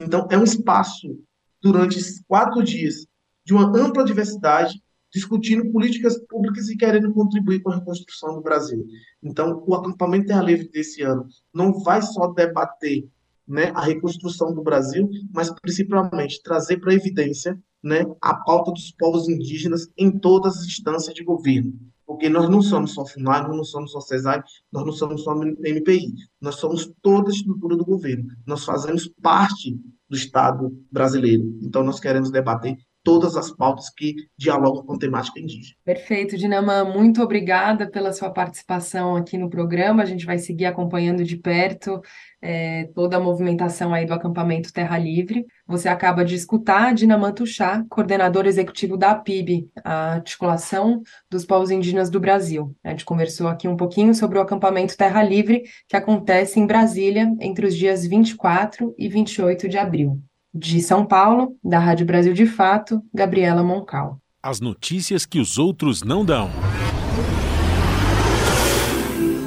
Então, é um espaço, durante quatro dias, de uma ampla diversidade, discutindo políticas públicas e querendo contribuir com a reconstrução do Brasil. Então, o acampamento Terra Livre desse ano não vai só debater né, a reconstrução do Brasil, mas principalmente trazer para evidência né, a pauta dos povos indígenas em todas as instâncias de governo. Porque nós não somos só FUNAI, nós não somos só CESAI, nós não somos só MPI, nós somos toda a estrutura do governo. Nós fazemos parte do Estado brasileiro. Então, nós queremos debater todas as pautas que dialogam com temática indígena. Perfeito, Dinamã, muito obrigada pela sua participação aqui no programa. A gente vai seguir acompanhando de perto é, toda a movimentação aí do acampamento Terra Livre. Você acaba de escutar Dinamã Tuxá, coordenador executivo da APIB, a Articulação dos Povos Indígenas do Brasil. A gente conversou aqui um pouquinho sobre o acampamento Terra Livre, que acontece em Brasília entre os dias 24 e 28 de abril. De São Paulo, da Rádio Brasil de Fato, Gabriela Moncal. As notícias que os outros não dão.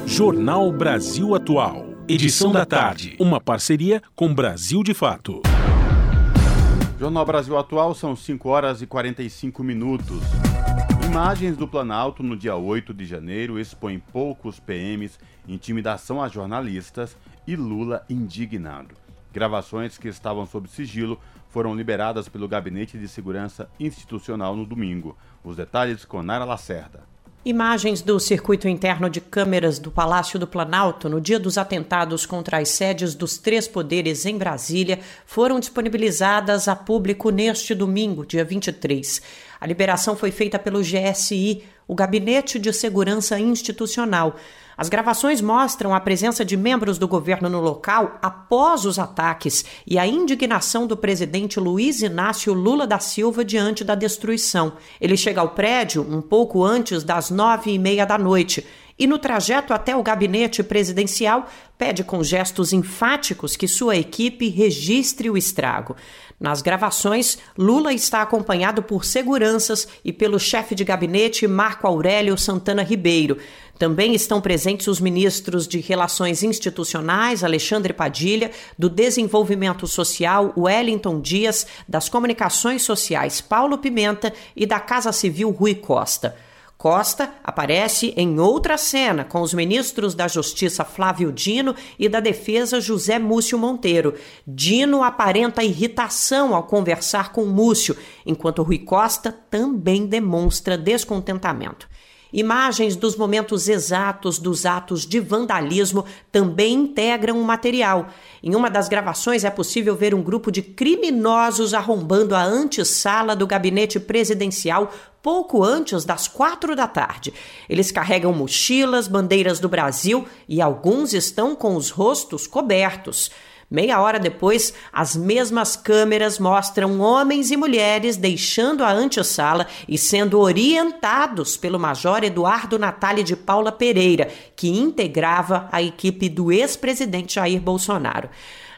Jornal Brasil Atual. Edição da tarde. Uma parceria com Brasil de Fato. Jornal Brasil Atual são 5 horas e 45 minutos. Imagens do Planalto no dia 8 de janeiro expõem poucos PMs, intimidação a jornalistas e Lula indignado. Gravações que estavam sob sigilo foram liberadas pelo Gabinete de Segurança Institucional no domingo. Os detalhes com Nara Lacerda. Imagens do circuito interno de câmeras do Palácio do Planalto no dia dos atentados contra as sedes dos três poderes em Brasília foram disponibilizadas a público neste domingo, dia 23. A liberação foi feita pelo GSI, o Gabinete de Segurança Institucional. As gravações mostram a presença de membros do governo no local após os ataques e a indignação do presidente Luiz Inácio Lula da Silva diante da destruição. Ele chega ao prédio um pouco antes das nove e meia da noite e, no trajeto até o gabinete presidencial, pede com gestos enfáticos que sua equipe registre o estrago. Nas gravações, Lula está acompanhado por seguranças e pelo chefe de gabinete Marco Aurélio Santana Ribeiro. Também estão presentes os ministros de Relações Institucionais, Alexandre Padilha, do Desenvolvimento Social, Wellington Dias, das Comunicações Sociais, Paulo Pimenta e da Casa Civil, Rui Costa. Costa aparece em outra cena com os ministros da Justiça Flávio Dino e da Defesa José Múcio Monteiro. Dino aparenta irritação ao conversar com Múcio, enquanto Rui Costa também demonstra descontentamento. Imagens dos momentos exatos dos atos de vandalismo também integram o material. Em uma das gravações é possível ver um grupo de criminosos arrombando a antessala do gabinete presidencial pouco antes das quatro da tarde. Eles carregam mochilas, bandeiras do Brasil e alguns estão com os rostos cobertos. Meia hora depois, as mesmas câmeras mostram homens e mulheres deixando a antessala e sendo orientados pelo Major Eduardo Natali de Paula Pereira, que integrava a equipe do ex-presidente Jair Bolsonaro.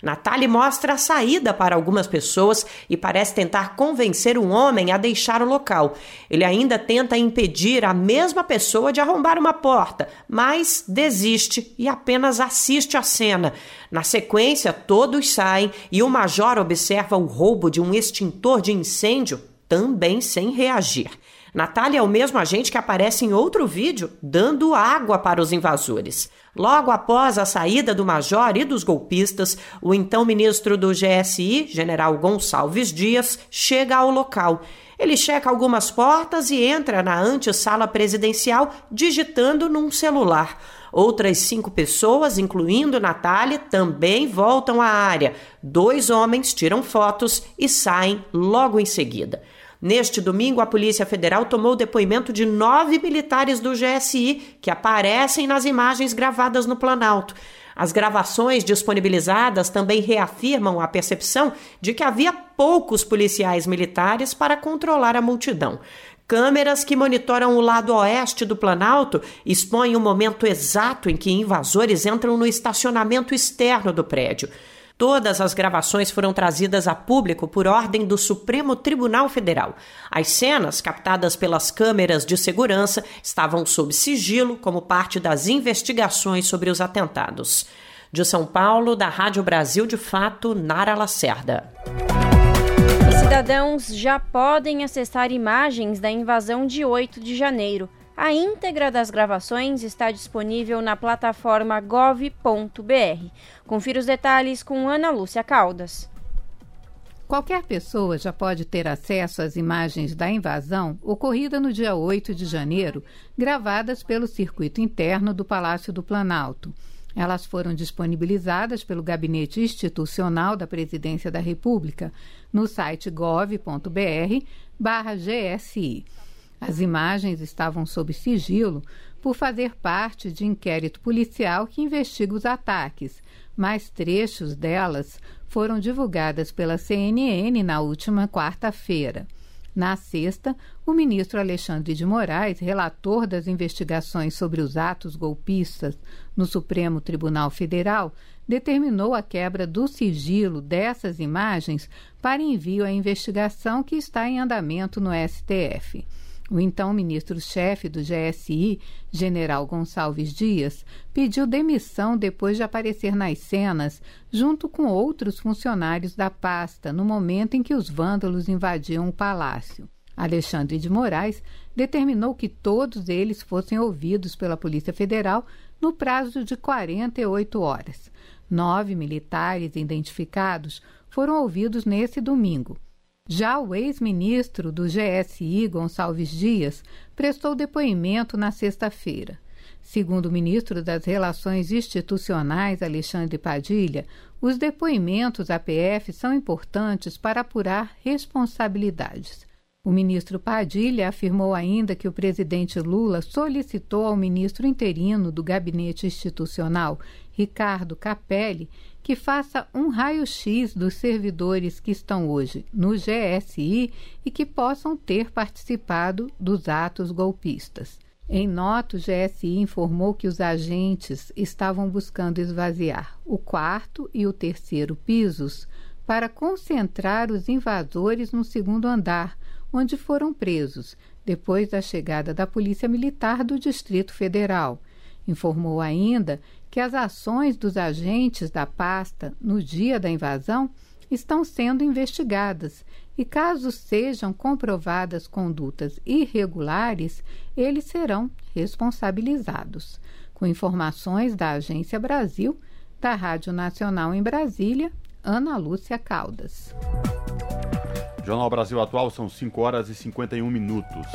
Natália mostra a saída para algumas pessoas e parece tentar convencer um homem a deixar o local. Ele ainda tenta impedir a mesma pessoa de arrombar uma porta, mas desiste e apenas assiste a cena. Na sequência, todos saem e o major observa o roubo de um extintor de incêndio, também sem reagir. Natália é o mesmo agente que aparece em outro vídeo dando água para os invasores. Logo após a saída do major e dos golpistas, o então ministro do GSI, general Gonçalves Dias, chega ao local. Ele checa algumas portas e entra na antessala presidencial digitando num celular. Outras cinco pessoas, incluindo Natália, também voltam à área. Dois homens tiram fotos e saem logo em seguida. Neste domingo, a Polícia Federal tomou depoimento de nove militares do GSI que aparecem nas imagens gravadas no Planalto. As gravações disponibilizadas também reafirmam a percepção de que havia poucos policiais militares para controlar a multidão. Câmeras que monitoram o lado oeste do Planalto expõem o momento exato em que invasores entram no estacionamento externo do prédio. Todas as gravações foram trazidas a público por ordem do Supremo Tribunal Federal. As cenas, captadas pelas câmeras de segurança, estavam sob sigilo como parte das investigações sobre os atentados. De São Paulo, da Rádio Brasil de Fato, Nara Lacerda. Os cidadãos já podem acessar imagens da invasão de 8 de janeiro. A íntegra das gravações está disponível na plataforma gov.br. Confira os detalhes com Ana Lúcia Caldas. Qualquer pessoa já pode ter acesso às imagens da invasão ocorrida no dia 8 de janeiro, gravadas pelo circuito interno do Palácio do Planalto. Elas foram disponibilizadas pelo Gabinete Institucional da Presidência da República no site gov.br/gsi. As imagens estavam sob sigilo por fazer parte de inquérito policial que investiga os ataques, mas trechos delas foram divulgadas pela CNN na última quarta-feira. Na sexta, o ministro Alexandre de Moraes, relator das investigações sobre os atos golpistas no Supremo Tribunal Federal, determinou a quebra do sigilo dessas imagens para envio à investigação que está em andamento no STF. O então ministro-chefe do GSI, general Gonçalves Dias, pediu demissão depois de aparecer nas cenas junto com outros funcionários da pasta no momento em que os vândalos invadiam o palácio. Alexandre de Moraes determinou que todos eles fossem ouvidos pela Polícia Federal no prazo de 48 horas. Nove militares identificados foram ouvidos nesse domingo. Já o ex-ministro do GSI, Gonçalves Dias, prestou depoimento na sexta-feira. Segundo o ministro das Relações Institucionais, Alexandre Padilha, os depoimentos à PF são importantes para apurar responsabilidades. O ministro Padilha afirmou ainda que o presidente Lula solicitou ao ministro interino do Gabinete Institucional, Ricardo Capelli, que faça um raio-x dos servidores que estão hoje no GSI e que possam ter participado dos atos golpistas. Em nota, o GSI informou que os agentes estavam buscando esvaziar o quarto e o terceiro pisos para concentrar os invasores no segundo andar, onde foram presos, depois da chegada da Polícia Militar do Distrito Federal. Informou ainda que as ações dos agentes da pasta no dia da invasão estão sendo investigadas e, caso sejam comprovadas condutas irregulares, eles serão responsabilizados. Com informações da Agência Brasil, da Rádio Nacional em Brasília, Ana Lúcia Caldas. Jornal Brasil Atual são 5 horas e 51 minutos.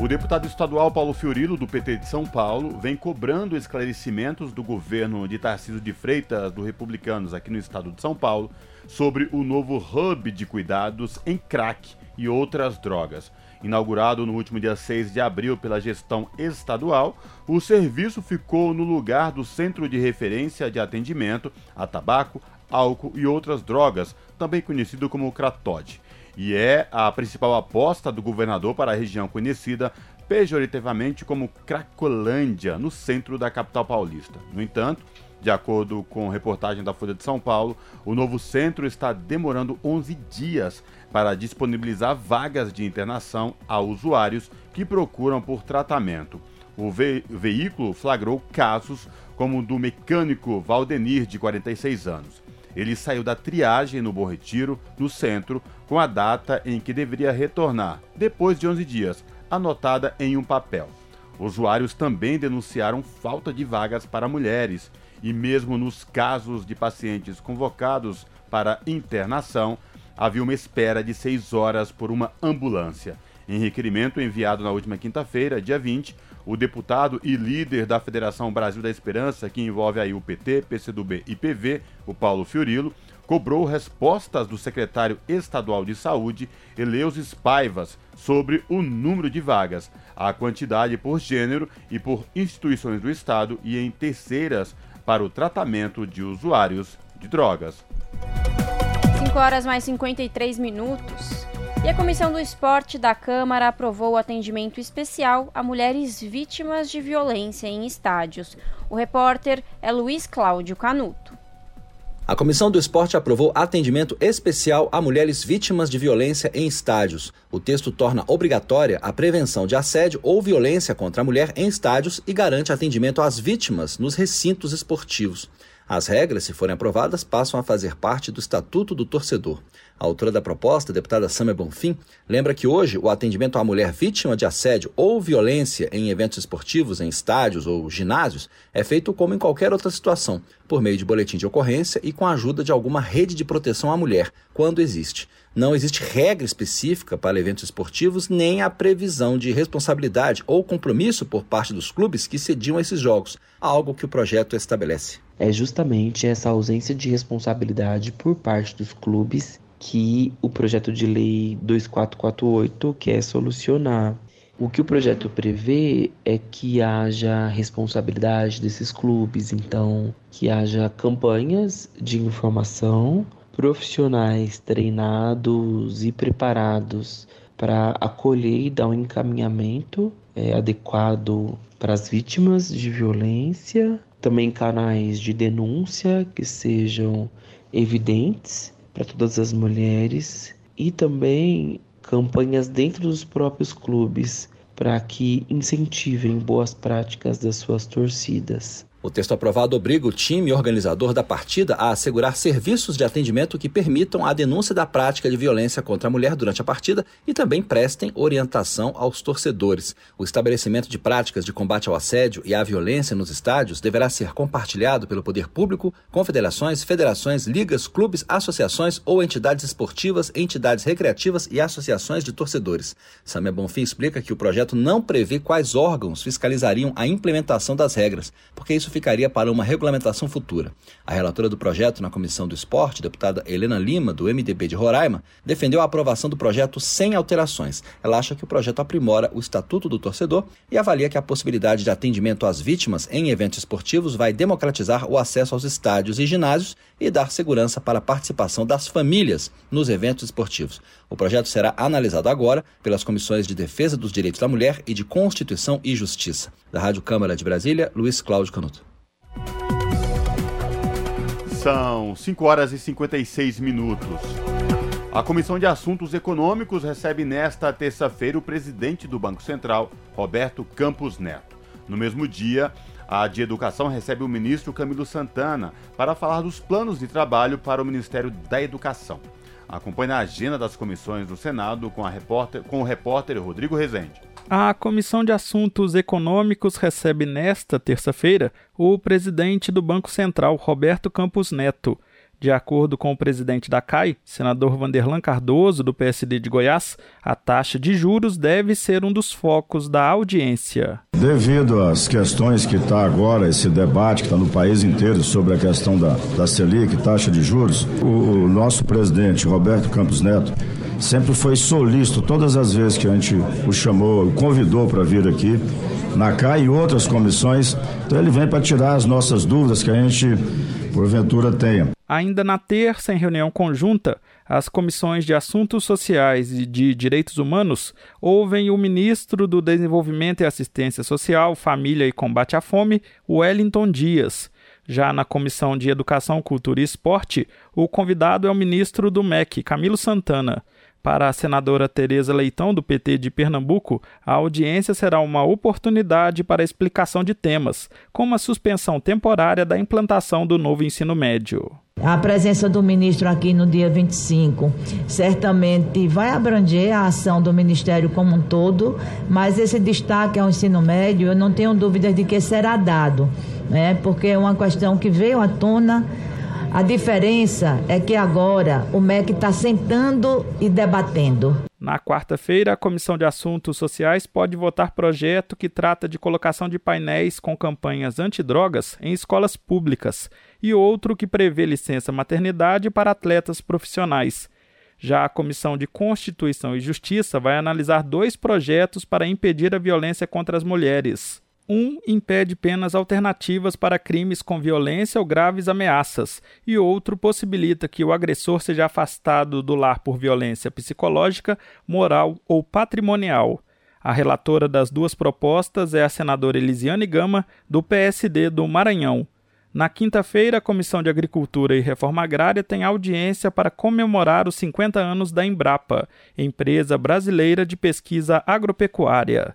O deputado estadual Paulo Fiorilo, do PT de São Paulo, vem cobrando esclarecimentos do governo de Tarcísio de Freitas, do Republicanos, aqui no estado de São Paulo, sobre o novo hub de cuidados em crack e outras drogas. Inaugurado no último dia 6 de abril pela gestão estadual, o serviço ficou no lugar do Centro de Referência de Atendimento a Tabaco, Álcool e outras drogas, também conhecido como Cratode e é a principal aposta do governador para a região conhecida pejorativamente como Cracolândia, no centro da capital paulista. No entanto, de acordo com reportagem da Folha de São Paulo, o novo centro está demorando 11 dias para disponibilizar vagas de internação a usuários que procuram por tratamento. O ve veículo flagrou casos como o do mecânico Valdenir, de 46 anos. Ele saiu da triagem no Bom Retiro, no centro, com a data em que deveria retornar, depois de 11 dias, anotada em um papel. Usuários também denunciaram falta de vagas para mulheres e, mesmo nos casos de pacientes convocados para internação, havia uma espera de seis horas por uma ambulância. Em requerimento enviado na última quinta-feira, dia 20, o deputado e líder da Federação Brasil da Esperança, que envolve aí o PT, PCdoB e PV, o Paulo Fiorilo, cobrou respostas do secretário estadual de Saúde, Eleusis Paivas, sobre o número de vagas, a quantidade por gênero e por instituições do Estado e em terceiras para o tratamento de usuários de drogas. 5 horas mais 53 minutos. E a Comissão do Esporte da Câmara aprovou o atendimento especial a mulheres vítimas de violência em estádios. O repórter é Luiz Cláudio Canuto. A Comissão do Esporte aprovou atendimento especial a mulheres vítimas de violência em estádios. O texto torna obrigatória a prevenção de assédio ou violência contra a mulher em estádios e garante atendimento às vítimas nos recintos esportivos. As regras, se forem aprovadas, passam a fazer parte do Estatuto do Torcedor. A autora da proposta, deputada Samia Bonfim, lembra que hoje o atendimento à mulher vítima de assédio ou violência em eventos esportivos, em estádios ou ginásios, é feito como em qualquer outra situação, por meio de boletim de ocorrência e com a ajuda de alguma rede de proteção à mulher, quando existe. Não existe regra específica para eventos esportivos, nem a previsão de responsabilidade ou compromisso por parte dos clubes que cediam esses jogos, algo que o projeto estabelece. É justamente essa ausência de responsabilidade por parte dos clubes que o projeto de lei 2448 quer solucionar. O que o projeto prevê é que haja responsabilidade desses clubes, então que haja campanhas de informação, profissionais treinados e preparados para acolher e dar um encaminhamento é, adequado para as vítimas de violência, também canais de denúncia que sejam evidentes para todas as mulheres e também campanhas dentro dos próprios clubes para que incentivem boas práticas das suas torcidas. O texto aprovado obriga o time organizador da partida a assegurar serviços de atendimento que permitam a denúncia da prática de violência contra a mulher durante a partida e também prestem orientação aos torcedores. O estabelecimento de práticas de combate ao assédio e à violência nos estádios deverá ser compartilhado pelo poder público, confederações, federações, ligas, clubes, associações ou entidades esportivas, entidades recreativas e associações de torcedores. Samia Bonfim explica que o projeto não prevê quais órgãos fiscalizariam a implementação das regras, porque isso ficaria para uma regulamentação futura. A relatora do projeto na Comissão do Esporte, deputada Helena Lima, do MDB de Roraima, defendeu a aprovação do projeto sem alterações. Ela acha que o projeto aprimora o Estatuto do Torcedor e avalia que a possibilidade de atendimento às vítimas em eventos esportivos vai democratizar o acesso aos estádios e ginásios e dar segurança para a participação das famílias nos eventos esportivos. O projeto será analisado agora pelas comissões de Defesa dos Direitos da Mulher e de Constituição e Justiça. Da Rádio Câmara de Brasília, Luiz Cláudio Canuto. São 5 horas e 56 minutos. A Comissão de Assuntos Econômicos recebe nesta terça-feira o presidente do Banco Central, Roberto Campos Neto. No mesmo dia, a de Educação recebe o ministro Camilo Santana para falar dos planos de trabalho para o Ministério da Educação. Acompanhe a agenda das comissões do Senado com, repórter, com o repórter Rodrigo Rezende. A Comissão de Assuntos Econômicos recebe nesta terça-feira o presidente do Banco Central, Roberto Campos Neto. De acordo com o presidente da CAI, senador Vanderlan Cardoso, do PSD de Goiás, a taxa de juros deve ser um dos focos da audiência. Devido às questões que está agora, esse debate que está no país inteiro sobre a questão da, da Selic, taxa de juros, o, o nosso presidente, Roberto Campos Neto, sempre foi solícito todas as vezes que a gente o chamou, o convidou para vir aqui na CAI e outras comissões. Então ele vem para tirar as nossas dúvidas que a gente porventura tenha. Ainda na terça, em reunião conjunta, as comissões de Assuntos Sociais e de Direitos Humanos ouvem o ministro do Desenvolvimento e Assistência Social, Família e Combate à Fome, Wellington Dias. Já na Comissão de Educação, Cultura e Esporte, o convidado é o ministro do MEC, Camilo Santana. Para a senadora Tereza Leitão, do PT de Pernambuco, a audiência será uma oportunidade para explicação de temas, como a suspensão temporária da implantação do novo ensino médio. A presença do ministro aqui no dia 25 certamente vai abranger a ação do ministério como um todo, mas esse destaque ao ensino médio, eu não tenho dúvidas de que será dado, né? porque é uma questão que veio à tona a diferença é que agora o MEC está sentando e debatendo. Na quarta-feira, a Comissão de Assuntos Sociais pode votar projeto que trata de colocação de painéis com campanhas antidrogas em escolas públicas e outro que prevê licença maternidade para atletas profissionais. Já a Comissão de Constituição e Justiça vai analisar dois projetos para impedir a violência contra as mulheres. Um impede penas alternativas para crimes com violência ou graves ameaças, e outro possibilita que o agressor seja afastado do lar por violência psicológica, moral ou patrimonial. A relatora das duas propostas é a senadora Elisiane Gama, do PSD do Maranhão. Na quinta-feira, a Comissão de Agricultura e Reforma Agrária tem audiência para comemorar os 50 anos da Embrapa, empresa brasileira de pesquisa agropecuária.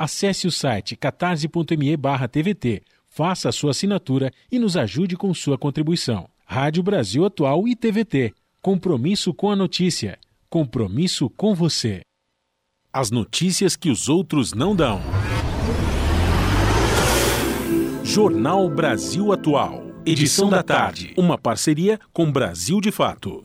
Acesse o site catarse.me/tvt faça a sua assinatura e nos ajude com sua contribuição. Rádio Brasil Atual e TVT. Compromisso com a notícia. Compromisso com você. As notícias que os outros não dão. Jornal Brasil Atual. Edição da tarde. Uma parceria com Brasil de Fato.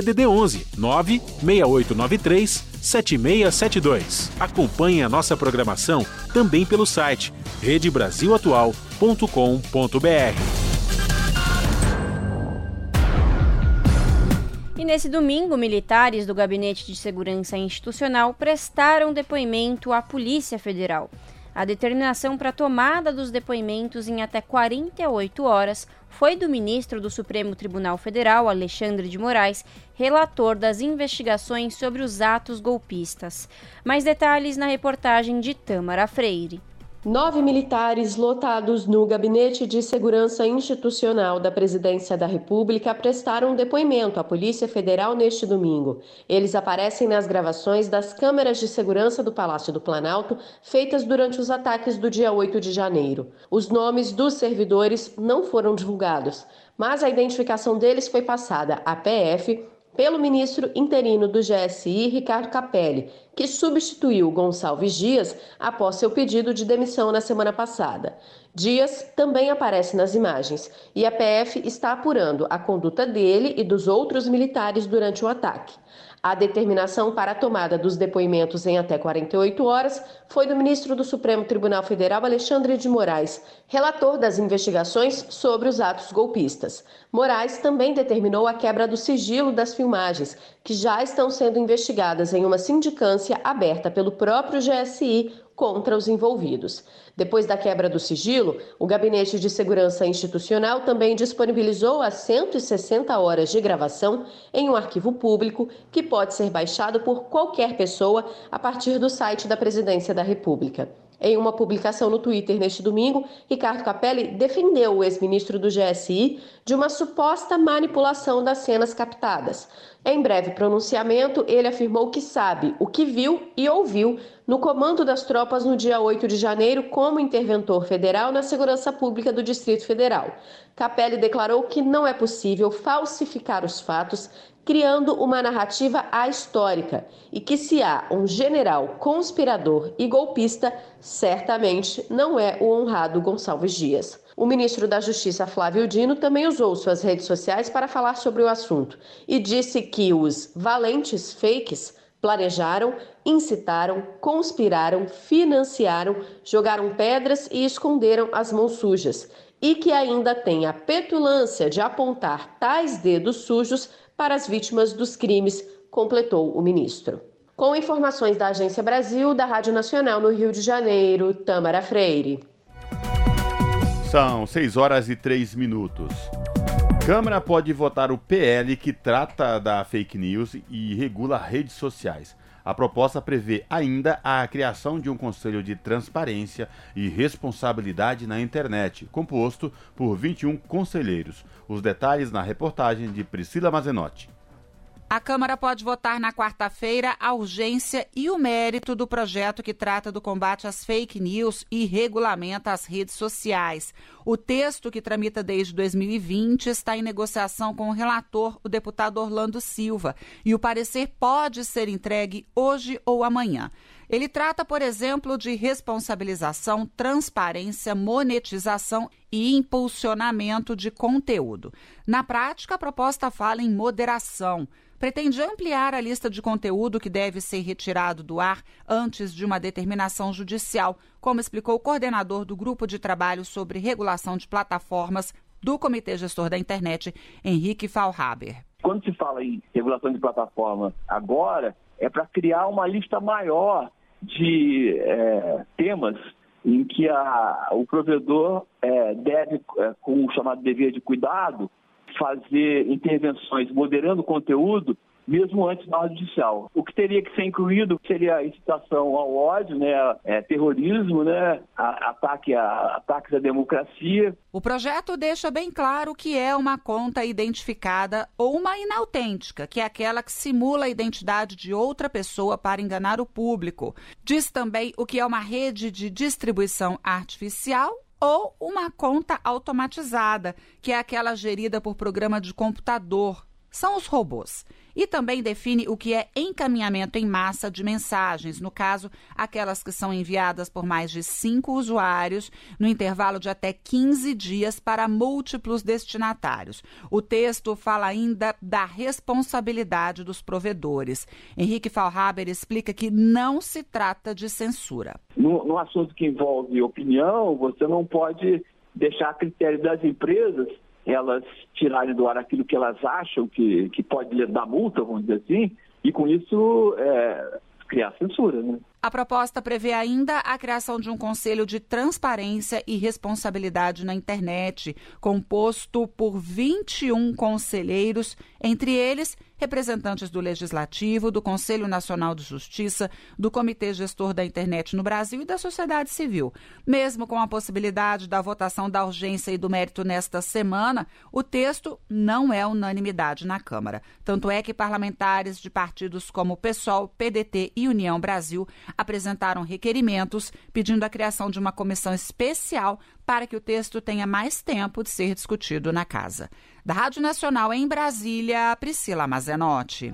DDD 11 96893 7672. Acompanhe a nossa programação também pelo site redebrasilatual.com.br. E nesse domingo, militares do Gabinete de Segurança Institucional prestaram depoimento à Polícia Federal. A determinação para a tomada dos depoimentos em até 48 horas foi do ministro do Supremo Tribunal Federal, Alexandre de Moraes, relator das investigações sobre os atos golpistas. Mais detalhes na reportagem de Tâmara Freire. Nove militares lotados no Gabinete de Segurança Institucional da Presidência da República prestaram depoimento à Polícia Federal neste domingo. Eles aparecem nas gravações das câmeras de segurança do Palácio do Planalto feitas durante os ataques do dia 8 de janeiro. Os nomes dos servidores não foram divulgados, mas a identificação deles foi passada à PF pelo ministro interino do GSI, Ricardo Capelli, que substituiu Gonçalves Dias após seu pedido de demissão na semana passada. Dias também aparece nas imagens e a PF está apurando a conduta dele e dos outros militares durante o ataque. A determinação para a tomada dos depoimentos em até 48 horas foi do ministro do Supremo Tribunal Federal, Alexandre de Moraes, relator das investigações sobre os atos golpistas. Moraes também determinou a quebra do sigilo das filmagens, que já estão sendo investigadas em uma sindicância aberta pelo próprio GSI contra os envolvidos. Depois da quebra do sigilo, o Gabinete de Segurança Institucional também disponibilizou as 160 horas de gravação em um arquivo público que pode ser baixado por qualquer pessoa a partir do site da Presidência da República. Em uma publicação no Twitter neste domingo, Ricardo Capelli defendeu o ex-ministro do GSI de uma suposta manipulação das cenas captadas. Em breve pronunciamento, ele afirmou que sabe o que viu e ouviu no comando das tropas no dia 8 de janeiro como interventor federal na segurança pública do Distrito Federal. Capelli declarou que não é possível falsificar os fatos criando uma narrativa ahistórica e que se há um general conspirador e golpista, certamente não é o honrado Gonçalves Dias. O ministro da Justiça Flávio Dino também usou suas redes sociais para falar sobre o assunto e disse que os valentes fakes planejaram, incitaram, conspiraram, financiaram, jogaram pedras e esconderam as mãos sujas, e que ainda tem a petulância de apontar tais dedos sujos para as vítimas dos crimes, completou o ministro. Com informações da Agência Brasil, da Rádio Nacional no Rio de Janeiro, Tamara Freire. São 6 horas e 3 minutos. Câmara pode votar o PL que trata da fake news e regula redes sociais. A proposta prevê ainda a criação de um conselho de transparência e responsabilidade na internet, composto por 21 conselheiros. Os detalhes na reportagem de Priscila Mazenotti. A Câmara pode votar na quarta-feira a urgência e o mérito do projeto que trata do combate às fake news e regulamenta as redes sociais. O texto, que tramita desde 2020, está em negociação com o relator, o deputado Orlando Silva, e o parecer pode ser entregue hoje ou amanhã. Ele trata, por exemplo, de responsabilização, transparência, monetização e impulsionamento de conteúdo. Na prática, a proposta fala em moderação. Pretende ampliar a lista de conteúdo que deve ser retirado do ar antes de uma determinação judicial, como explicou o coordenador do Grupo de Trabalho sobre Regulação de Plataformas do Comitê Gestor da Internet, Henrique Falhaber. Quando se fala em regulação de plataforma agora, é para criar uma lista maior de é, temas em que a, o provedor é, deve, é, com o chamado dever de cuidado, fazer intervenções moderando o conteúdo mesmo antes da ordem judicial. O que teria que ser incluído seria a incitação ao ódio, né, é, terrorismo, né, ataque a, ataques à democracia. O projeto deixa bem claro que é uma conta identificada ou uma inautêntica, que é aquela que simula a identidade de outra pessoa para enganar o público. Diz também o que é uma rede de distribuição artificial ou uma conta automatizada, que é aquela gerida por programa de computador. São os robôs e também define o que é encaminhamento em massa de mensagens, no caso, aquelas que são enviadas por mais de cinco usuários no intervalo de até 15 dias para múltiplos destinatários. O texto fala ainda da responsabilidade dos provedores. Henrique Falhaber explica que não se trata de censura. No, no assunto que envolve opinião, você não pode deixar a critério das empresas elas tirarem do ar aquilo que elas acham que, que pode dar multa, vamos dizer assim, e com isso é, criar censura. Né? A proposta prevê ainda a criação de um conselho de transparência e responsabilidade na internet, composto por 21 conselheiros, entre eles representantes do Legislativo, do Conselho Nacional de Justiça, do Comitê Gestor da Internet no Brasil e da sociedade civil. Mesmo com a possibilidade da votação da urgência e do mérito nesta semana, o texto não é unanimidade na Câmara. Tanto é que parlamentares de partidos como PSOL, PDT e União Brasil apresentaram requerimentos pedindo a criação de uma comissão especial para que o texto tenha mais tempo de ser discutido na casa. Da Rádio Nacional em Brasília, Priscila Mazenotti.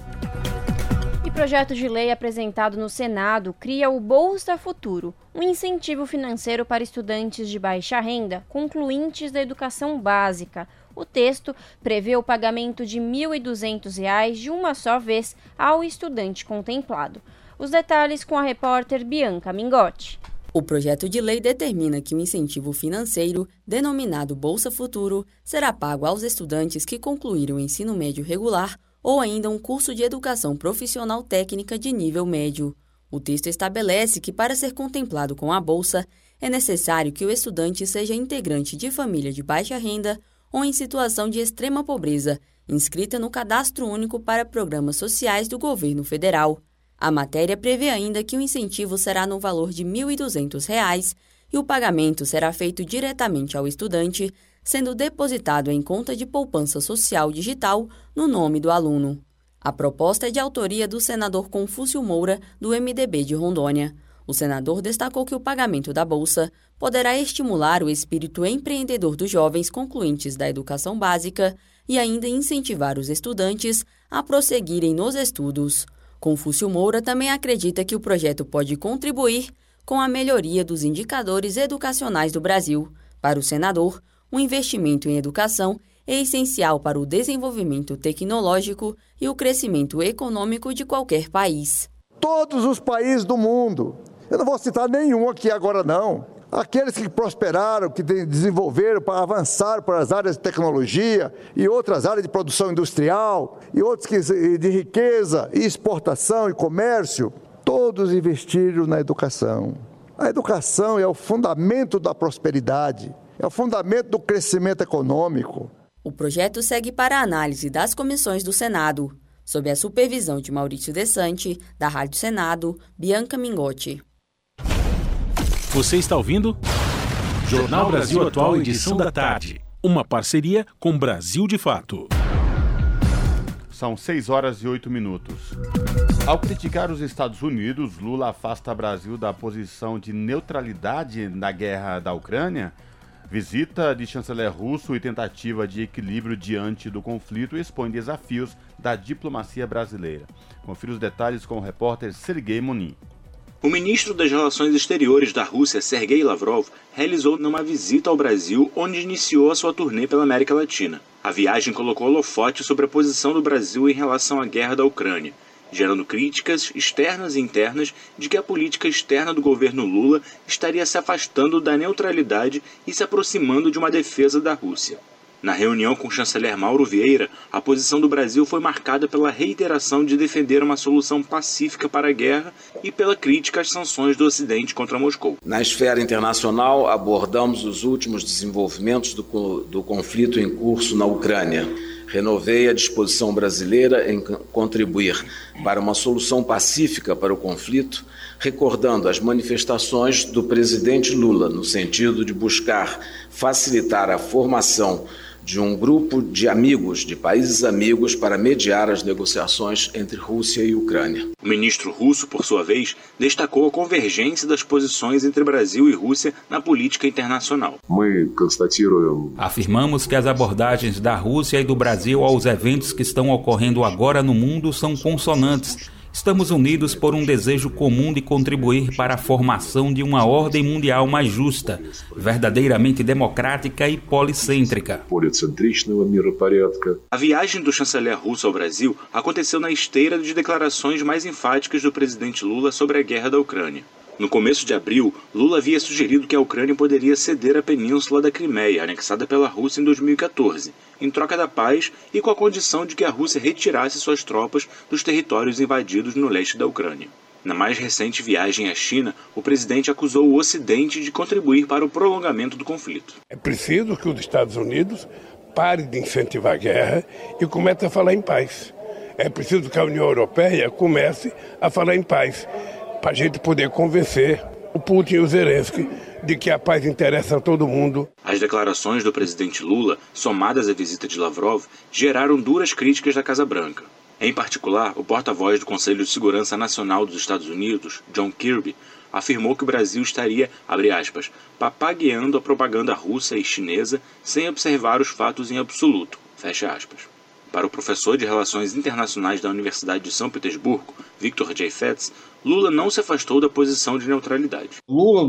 E projeto de lei apresentado no Senado cria o Bolsa Futuro, um incentivo financeiro para estudantes de baixa renda concluintes da educação básica. O texto prevê o pagamento de R$ 1.200 de uma só vez ao estudante contemplado. Os detalhes com a repórter Bianca Mingotti. O projeto de lei determina que o incentivo financeiro, denominado Bolsa Futuro, será pago aos estudantes que concluíram o ensino médio regular ou ainda um curso de educação profissional técnica de nível médio. O texto estabelece que, para ser contemplado com a bolsa, é necessário que o estudante seja integrante de família de baixa renda ou em situação de extrema pobreza, inscrita no Cadastro Único para Programas Sociais do Governo Federal. A matéria prevê ainda que o incentivo será no valor de R$ 1.200 e o pagamento será feito diretamente ao estudante, sendo depositado em conta de poupança social digital no nome do aluno. A proposta é de autoria do senador Confúcio Moura, do MDB de Rondônia. O senador destacou que o pagamento da bolsa poderá estimular o espírito empreendedor dos jovens concluintes da educação básica e ainda incentivar os estudantes a prosseguirem nos estudos. Confúcio Moura também acredita que o projeto pode contribuir com a melhoria dos indicadores educacionais do Brasil. Para o senador, o investimento em educação é essencial para o desenvolvimento tecnológico e o crescimento econômico de qualquer país. Todos os países do mundo, eu não vou citar nenhum aqui agora não, Aqueles que prosperaram, que desenvolveram, para avançar para as áreas de tecnologia e outras áreas de produção industrial, e outros que, de riqueza, e exportação e comércio, todos investiram na educação. A educação é o fundamento da prosperidade, é o fundamento do crescimento econômico. O projeto segue para a análise das comissões do Senado, sob a supervisão de Maurício Desante, da Rádio Senado, Bianca Mingotti. Você está ouvindo? Jornal Brasil Atual, edição da tarde. Uma parceria com Brasil de Fato. São 6 horas e 8 minutos. Ao criticar os Estados Unidos, Lula afasta Brasil da posição de neutralidade na guerra da Ucrânia. Visita de chanceler russo e tentativa de equilíbrio diante do conflito expõe desafios da diplomacia brasileira. Confira os detalhes com o repórter Sergei Munin. O ministro das Relações Exteriores da Rússia, Sergei Lavrov, realizou uma visita ao Brasil, onde iniciou a sua turnê pela América Latina. A viagem colocou holofote sobre a posição do Brasil em relação à guerra da Ucrânia, gerando críticas externas e internas de que a política externa do governo Lula estaria se afastando da neutralidade e se aproximando de uma defesa da Rússia. Na reunião com o chanceler Mauro Vieira, a posição do Brasil foi marcada pela reiteração de defender uma solução pacífica para a guerra e pela crítica às sanções do Ocidente contra Moscou. Na esfera internacional, abordamos os últimos desenvolvimentos do, do conflito em curso na Ucrânia. Renovei a disposição brasileira em contribuir para uma solução pacífica para o conflito, recordando as manifestações do presidente Lula no sentido de buscar facilitar a formação de um grupo de amigos, de países amigos, para mediar as negociações entre Rússia e Ucrânia. O ministro russo, por sua vez, destacou a convergência das posições entre Brasil e Rússia na política internacional. Afirmamos que as abordagens da Rússia e do Brasil aos eventos que estão ocorrendo agora no mundo são consonantes Estamos unidos por um desejo comum de contribuir para a formação de uma ordem mundial mais justa, verdadeiramente democrática e policêntrica. A viagem do chanceler russo ao Brasil aconteceu na esteira de declarações mais enfáticas do presidente Lula sobre a guerra da Ucrânia. No começo de abril, Lula havia sugerido que a Ucrânia poderia ceder a península da Crimeia, anexada pela Rússia em 2014, em troca da paz e com a condição de que a Rússia retirasse suas tropas dos territórios invadidos no leste da Ucrânia. Na mais recente viagem à China, o presidente acusou o Ocidente de contribuir para o prolongamento do conflito. É preciso que os Estados Unidos pare de incentivar a guerra e comece a falar em paz. É preciso que a União Europeia comece a falar em paz para a gente poder convencer o Putin e o Zelensky de que a paz interessa a todo mundo. As declarações do presidente Lula, somadas à visita de Lavrov, geraram duras críticas da Casa Branca. Em particular, o porta-voz do Conselho de Segurança Nacional dos Estados Unidos, John Kirby, afirmou que o Brasil estaria, abre aspas, papagueando a propaganda russa e chinesa sem observar os fatos em absoluto, fecha aspas. Para o professor de Relações Internacionais da Universidade de São Petersburgo, Victor J. Fetz, Lula não se afastou da posição de neutralidade. Lula,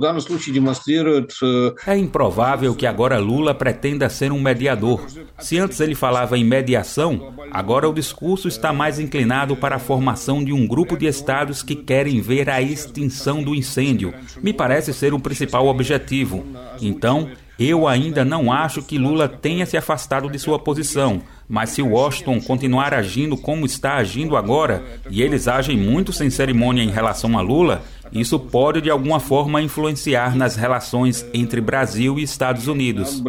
É improvável que agora Lula pretenda ser um mediador. Se antes ele falava em mediação, agora o discurso está mais inclinado para a formação de um grupo de estados que querem ver a extinção do incêndio. Me parece ser o principal objetivo. Então, eu ainda não acho que Lula tenha se afastado de sua posição, mas se Washington continuar agindo como está agindo agora, e eles agem muito sem cerimônia em relação a Lula, isso pode de alguma forma influenciar nas relações entre Brasil e Estados Unidos.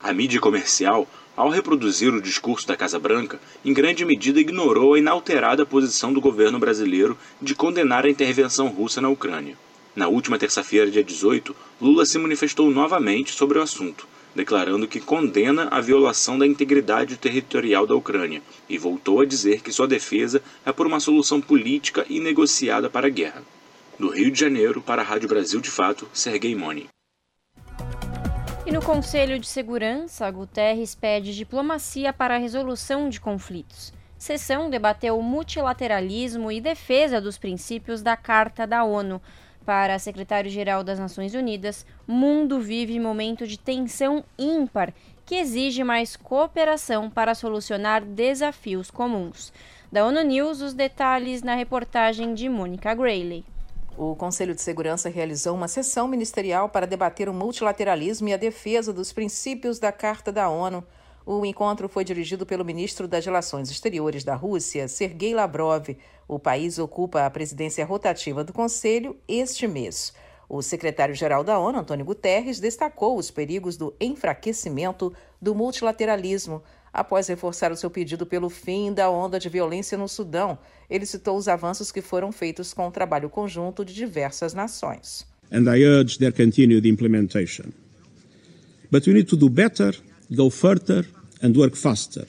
A mídia comercial, ao reproduzir o discurso da Casa Branca, em grande medida ignorou a inalterada posição do governo brasileiro de condenar a intervenção russa na Ucrânia. Na última terça-feira, dia 18, Lula se manifestou novamente sobre o assunto, declarando que condena a violação da integridade territorial da Ucrânia e voltou a dizer que sua defesa é por uma solução política e negociada para a guerra. Do Rio de Janeiro, para a Rádio Brasil de Fato, Sergei Moni. E no Conselho de Segurança, Guterres pede diplomacia para a resolução de conflitos. Sessão debateu multilateralismo e defesa dos princípios da Carta da ONU. Para secretário-geral das Nações Unidas, mundo vive momento de tensão ímpar que exige mais cooperação para solucionar desafios comuns. Da ONU News, os detalhes na reportagem de Mônica Grayley. O Conselho de Segurança realizou uma sessão ministerial para debater o multilateralismo e a defesa dos princípios da Carta da ONU. O encontro foi dirigido pelo ministro das Relações Exteriores da Rússia, Sergei Lavrov. O país ocupa a presidência rotativa do Conselho este mês. O secretário-geral da ONU, Antônio Guterres, destacou os perigos do enfraquecimento do multilateralismo. Após reforçar o seu pedido pelo fim da onda de violência no Sudão, ele citou os avanços que foram feitos com o trabalho conjunto de diversas nações. And I urge their continued implementation. But we need to do better go further and work faster.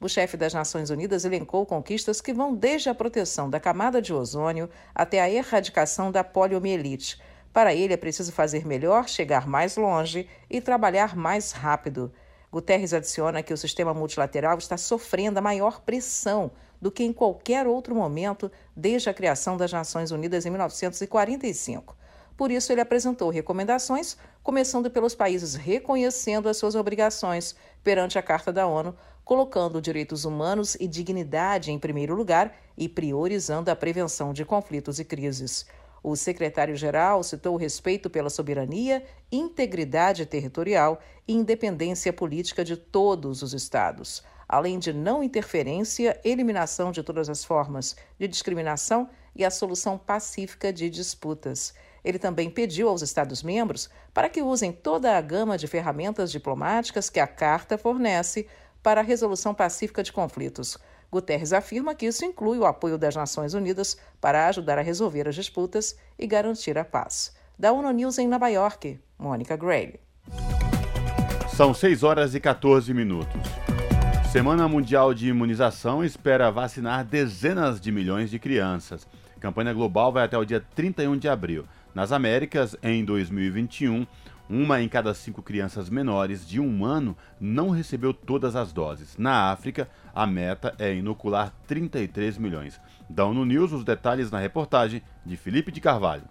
O chefe das Nações Unidas elencou conquistas que vão desde a proteção da camada de ozônio até a erradicação da poliomielite. Para ele, é preciso fazer melhor, chegar mais longe e trabalhar mais rápido. Guterres adiciona que o sistema multilateral está sofrendo a maior pressão do que em qualquer outro momento desde a criação das Nações Unidas em 1945. Por isso, ele apresentou recomendações, começando pelos países reconhecendo as suas obrigações perante a Carta da ONU, colocando direitos humanos e dignidade em primeiro lugar e priorizando a prevenção de conflitos e crises. O secretário-geral citou o respeito pela soberania, integridade territorial e independência política de todos os Estados, além de não interferência, eliminação de todas as formas de discriminação e a solução pacífica de disputas. Ele também pediu aos Estados-membros para que usem toda a gama de ferramentas diplomáticas que a Carta fornece para a resolução pacífica de conflitos. Guterres afirma que isso inclui o apoio das Nações Unidas para ajudar a resolver as disputas e garantir a paz. Da ONU News em Nova York, Mônica Gray. São 6 horas e 14 minutos. Semana Mundial de Imunização espera vacinar dezenas de milhões de crianças. A campanha global vai até o dia 31 de abril. Nas Américas, em 2021, uma em cada cinco crianças menores de um ano não recebeu todas as doses. Na África, a meta é inocular 33 milhões. Da ONU News, os detalhes na reportagem de Felipe de Carvalho.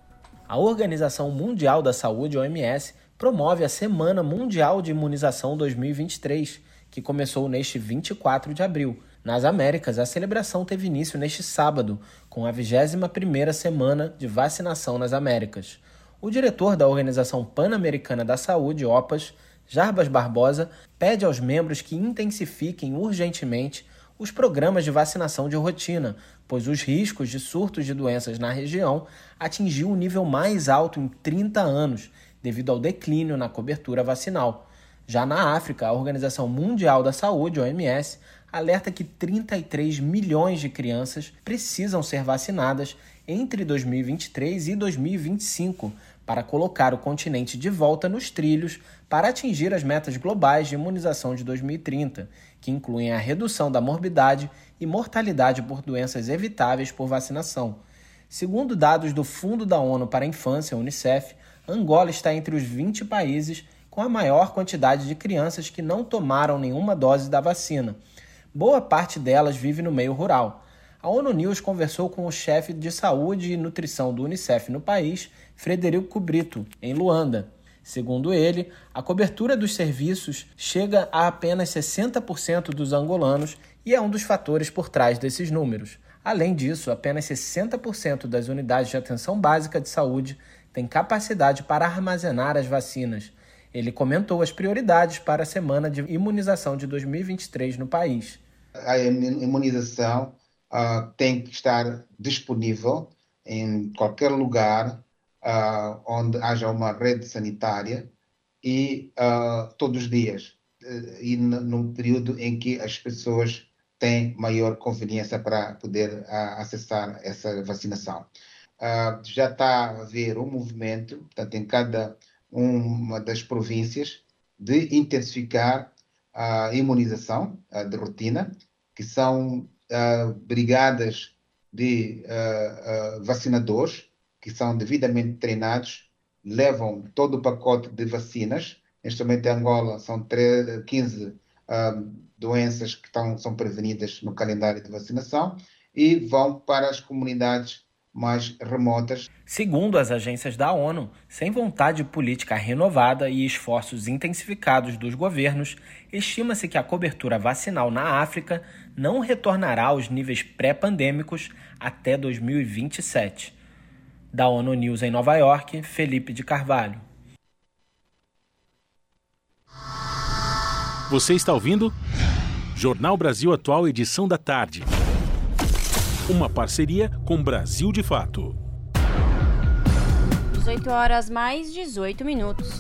A Organização Mundial da Saúde, OMS, promove a Semana Mundial de Imunização 2023, que começou neste 24 de abril. Nas Américas, a celebração teve início neste sábado, com a 21ª semana de vacinação nas Américas. O diretor da Organização Pan-Americana da Saúde, OPAS, Jarbas Barbosa, pede aos membros que intensifiquem urgentemente os programas de vacinação de rotina, pois os riscos de surtos de doenças na região atingiu o nível mais alto em 30 anos, devido ao declínio na cobertura vacinal. Já na África, a Organização Mundial da Saúde, OMS, alerta que 33 milhões de crianças precisam ser vacinadas entre 2023 e 2025 para colocar o continente de volta nos trilhos para atingir as metas globais de imunização de 2030, que incluem a redução da morbidade e mortalidade por doenças evitáveis por vacinação. Segundo dados do Fundo da ONU para a Infância, UNICEF, Angola está entre os 20 países com a maior quantidade de crianças que não tomaram nenhuma dose da vacina. Boa parte delas vive no meio rural. A ONU News conversou com o chefe de saúde e nutrição do Unicef no país, Frederico Brito, em Luanda. Segundo ele, a cobertura dos serviços chega a apenas 60% dos angolanos e é um dos fatores por trás desses números. Além disso, apenas 60% das unidades de atenção básica de saúde têm capacidade para armazenar as vacinas. Ele comentou as prioridades para a semana de imunização de 2023 no país. A imunização uh, tem que estar disponível em qualquer lugar uh, onde haja uma rede sanitária e uh, todos os dias e no período em que as pessoas têm maior conveniência para poder acessar essa vacinação. já está a haver um movimento, portanto, em cada uma das províncias, de intensificar a imunização de rotina, que são uh, brigadas de uh, uh, vacinadores que são devidamente treinados, levam todo o pacote de vacinas. Neste momento, em Angola, são 13, 15 doenças que estão, são prevenidas no calendário de vacinação e vão para as comunidades mais remotas. Segundo as agências da ONU, sem vontade política renovada e esforços intensificados dos governos, estima-se que a cobertura vacinal na África não retornará aos níveis pré-pandêmicos até 2027. Da ONU News em Nova York, Felipe de Carvalho. Você está ouvindo? Jornal Brasil Atual, edição da tarde. Uma parceria com Brasil de Fato. 18 horas mais 18 minutos.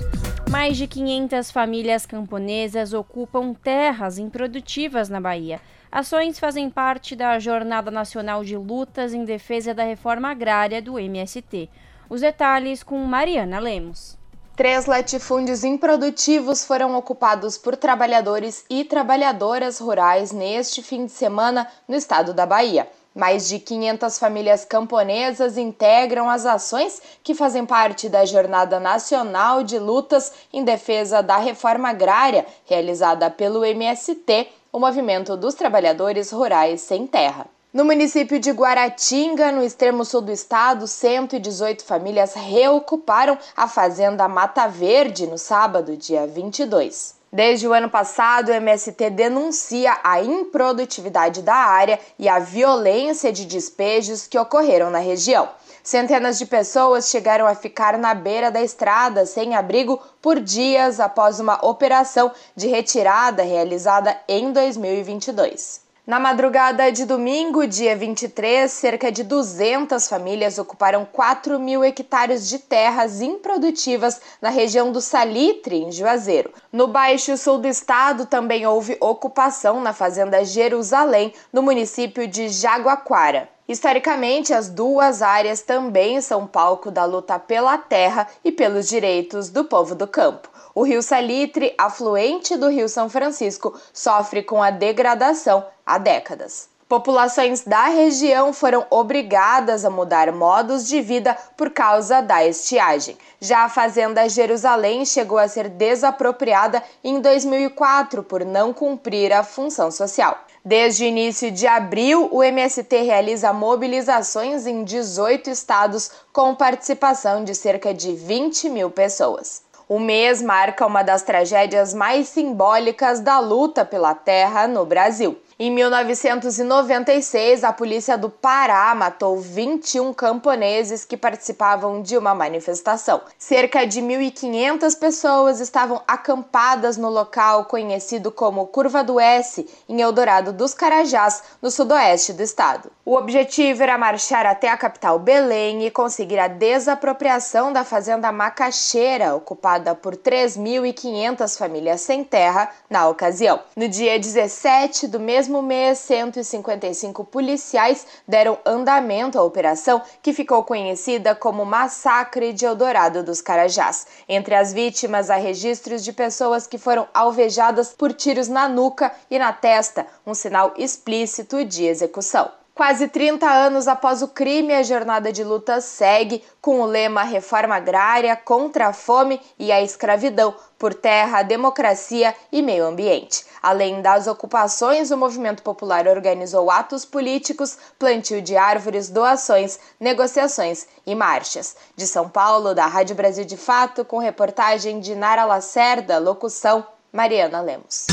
Mais de 500 famílias camponesas ocupam terras improdutivas na Bahia. Ações fazem parte da Jornada Nacional de Lutas em Defesa da Reforma Agrária do MST. Os detalhes com Mariana Lemos. Três latifúndios improdutivos foram ocupados por trabalhadores e trabalhadoras rurais neste fim de semana no estado da Bahia. Mais de 500 famílias camponesas integram as ações que fazem parte da Jornada Nacional de Lutas em Defesa da Reforma Agrária, realizada pelo MST, o Movimento dos Trabalhadores Rurais Sem Terra. No município de Guaratinga, no extremo sul do estado, 118 famílias reocuparam a fazenda Mata Verde no sábado, dia 22. Desde o ano passado, o MST denuncia a improdutividade da área e a violência de despejos que ocorreram na região. Centenas de pessoas chegaram a ficar na beira da estrada sem abrigo por dias após uma operação de retirada realizada em 2022. Na madrugada de domingo, dia 23, cerca de 200 famílias ocuparam 4 mil hectares de terras improdutivas na região do Salitre, em Juazeiro. No Baixo Sul do estado também houve ocupação na Fazenda Jerusalém, no município de Jaguaquara. Historicamente, as duas áreas também são palco da luta pela terra e pelos direitos do povo do campo. O rio Salitre, afluente do rio São Francisco, sofre com a degradação há décadas. Populações da região foram obrigadas a mudar modos de vida por causa da estiagem. Já a Fazenda Jerusalém chegou a ser desapropriada em 2004 por não cumprir a função social. Desde o início de abril, o MST realiza mobilizações em 18 estados com participação de cerca de 20 mil pessoas. O mês marca uma das tragédias mais simbólicas da luta pela terra no Brasil. Em 1996, a polícia do Pará matou 21 camponeses que participavam de uma manifestação. Cerca de 1.500 pessoas estavam acampadas no local conhecido como Curva do S, em Eldorado dos Carajás, no sudoeste do estado. O objetivo era marchar até a capital Belém e conseguir a desapropriação da fazenda Macaxeira, ocupada por 3.500 famílias sem terra na ocasião. No dia 17 do mês mesmo mês, 155 policiais deram andamento à operação que ficou conhecida como Massacre de Eldorado dos Carajás. Entre as vítimas, há registros de pessoas que foram alvejadas por tiros na nuca e na testa, um sinal explícito de execução. Quase 30 anos após o crime, a jornada de luta segue com o lema Reforma Agrária contra a fome e a escravidão, por terra, democracia e meio ambiente. Além das ocupações, o movimento popular organizou atos políticos, plantio de árvores, doações, negociações e marchas. De São Paulo, da Rádio Brasil de Fato, com reportagem de Nara Lacerda, locução Mariana Lemos.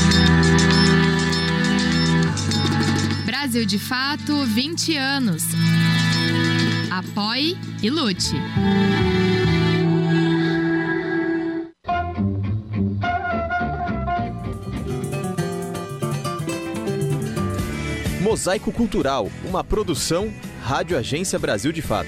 Brasil de Fato 20 anos. Apoie e lute. Mosaico Cultural, uma produção Rádio Agência Brasil de Fato.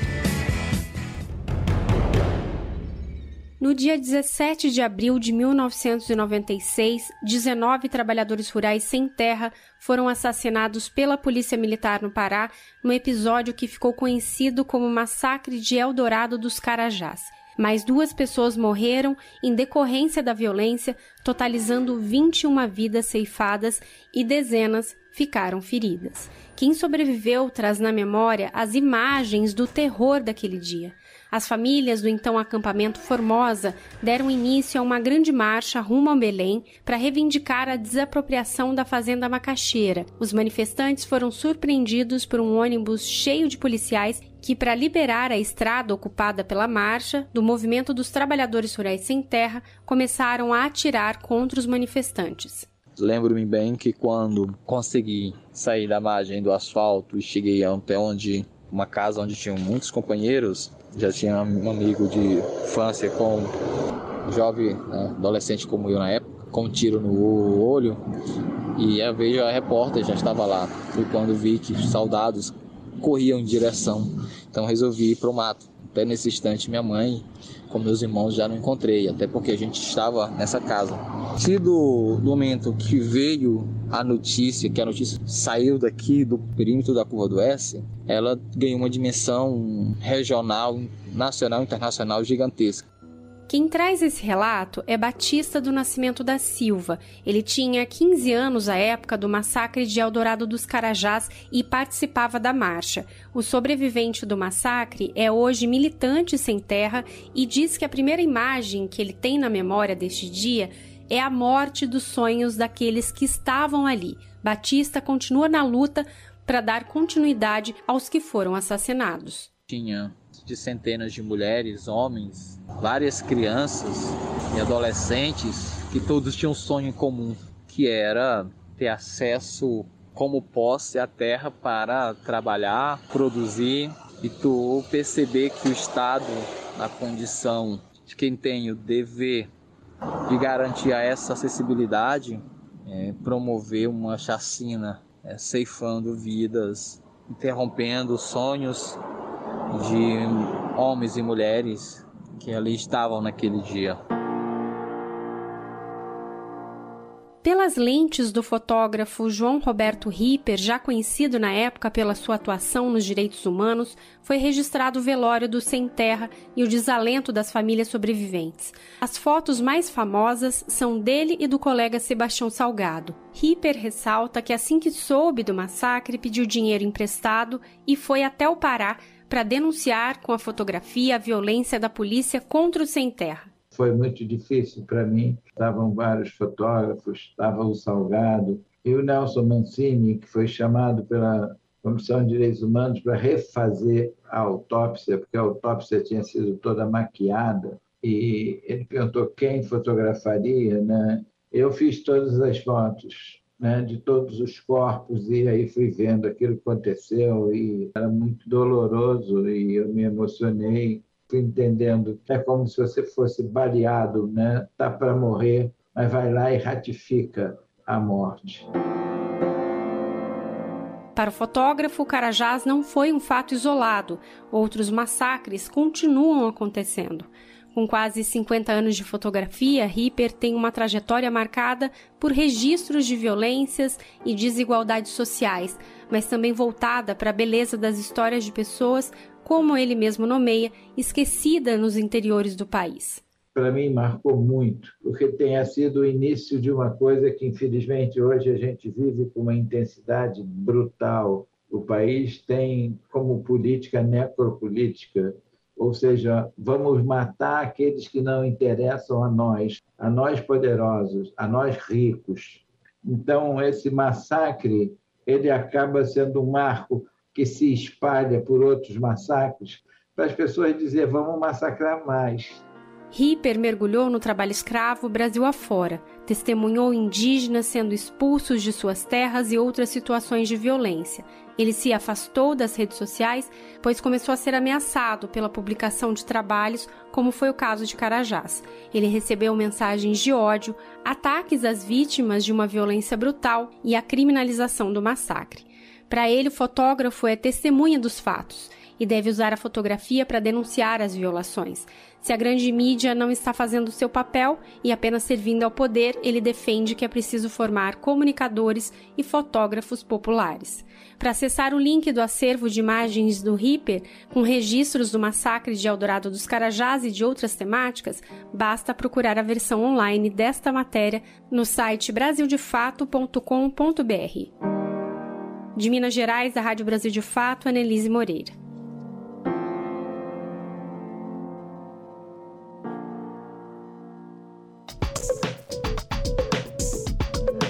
No dia 17 de abril de 1996, 19 trabalhadores rurais sem terra foram assassinados pela Polícia Militar no Pará, no episódio que ficou conhecido como Massacre de Eldorado dos Carajás. Mais duas pessoas morreram em decorrência da violência, totalizando 21 vidas ceifadas e dezenas ficaram feridas. Quem sobreviveu traz na memória as imagens do terror daquele dia. As famílias do então acampamento Formosa deram início a uma grande marcha rumo a Belém para reivindicar a desapropriação da fazenda Macaxeira. Os manifestantes foram surpreendidos por um ônibus cheio de policiais que, para liberar a estrada ocupada pela marcha do movimento dos trabalhadores rurais sem terra, começaram a atirar contra os manifestantes. Lembro-me bem que quando consegui sair da margem do asfalto e cheguei até onde uma casa onde tinham muitos companheiros, já tinha um amigo de infância com um jovem né, adolescente como eu na época, com um tiro no olho. E eu vejo a repórter já estava lá. Foi quando vi que os soldados corriam em direção. Então resolvi ir para o mato. Até nesse instante, minha mãe com meus irmãos já não encontrei, até porque a gente estava nessa casa. Se do, do momento que veio a notícia, que a notícia saiu daqui do perímetro da curva do S, ela ganhou uma dimensão regional, nacional internacional gigantesca. Quem traz esse relato é Batista do Nascimento da Silva. Ele tinha 15 anos à época do massacre de Eldorado dos Carajás e participava da marcha. O sobrevivente do massacre é hoje militante sem terra e diz que a primeira imagem que ele tem na memória deste dia é a morte dos sonhos daqueles que estavam ali. Batista continua na luta para dar continuidade aos que foram assassinados. Tinha de centenas de mulheres, homens, várias crianças e adolescentes que todos tinham um sonho em comum, que era ter acesso como posse à terra para trabalhar, produzir e tu perceber que o Estado, na condição de quem tem o dever de garantir essa acessibilidade, é, promover uma chacina, é, ceifando vidas, interrompendo sonhos de homens e mulheres que ali estavam naquele dia. Pelas lentes do fotógrafo João Roberto Ripper, já conhecido na época pela sua atuação nos direitos humanos, foi registrado o velório do Sem Terra e o desalento das famílias sobreviventes. As fotos mais famosas são dele e do colega Sebastião Salgado. Ripper ressalta que assim que soube do massacre, pediu dinheiro emprestado e foi até o Pará para denunciar com a fotografia a violência da polícia contra o Sem Terra foi muito difícil para mim. Estavam vários fotógrafos, estava o Salgado e o Nelson Mancini, que foi chamado pela Comissão de Direitos Humanos para refazer a autópsia, porque a autópsia tinha sido toda maquiada. E ele perguntou quem fotografaria, né? Eu fiz todas as fotos né, de todos os corpos e aí fui vendo aquilo que aconteceu e era muito doloroso e eu me emocionei entendendo. É como se você fosse baleado, né? Tá para morrer, mas vai lá e ratifica a morte. Para o fotógrafo, o Carajás não foi um fato isolado. Outros massacres continuam acontecendo. Com quase 50 anos de fotografia, Ripper tem uma trajetória marcada por registros de violências e desigualdades sociais, mas também voltada para a beleza das histórias de pessoas como ele mesmo nomeia, esquecida nos interiores do país. Para mim, marcou muito, porque tenha sido o início de uma coisa que, infelizmente, hoje a gente vive com uma intensidade brutal. O país tem como política necropolítica, ou seja, vamos matar aqueles que não interessam a nós, a nós poderosos, a nós ricos. Então, esse massacre ele acaba sendo um marco que se espalha por outros massacres, para as pessoas dizer vamos massacrar mais. Ripper mergulhou no trabalho escravo Brasil afora, testemunhou indígenas sendo expulsos de suas terras e outras situações de violência. Ele se afastou das redes sociais, pois começou a ser ameaçado pela publicação de trabalhos, como foi o caso de Carajás. Ele recebeu mensagens de ódio, ataques às vítimas de uma violência brutal e a criminalização do massacre. Para ele, o fotógrafo é testemunha dos fatos e deve usar a fotografia para denunciar as violações. Se a grande mídia não está fazendo seu papel e apenas servindo ao poder, ele defende que é preciso formar comunicadores e fotógrafos populares. Para acessar o link do acervo de imagens do Ripper, com registros do massacre de Eldorado dos Carajás e de outras temáticas, basta procurar a versão online desta matéria no site brasildefato.com.br. De Minas Gerais, da Rádio Brasil de Fato, Annelise Moreira.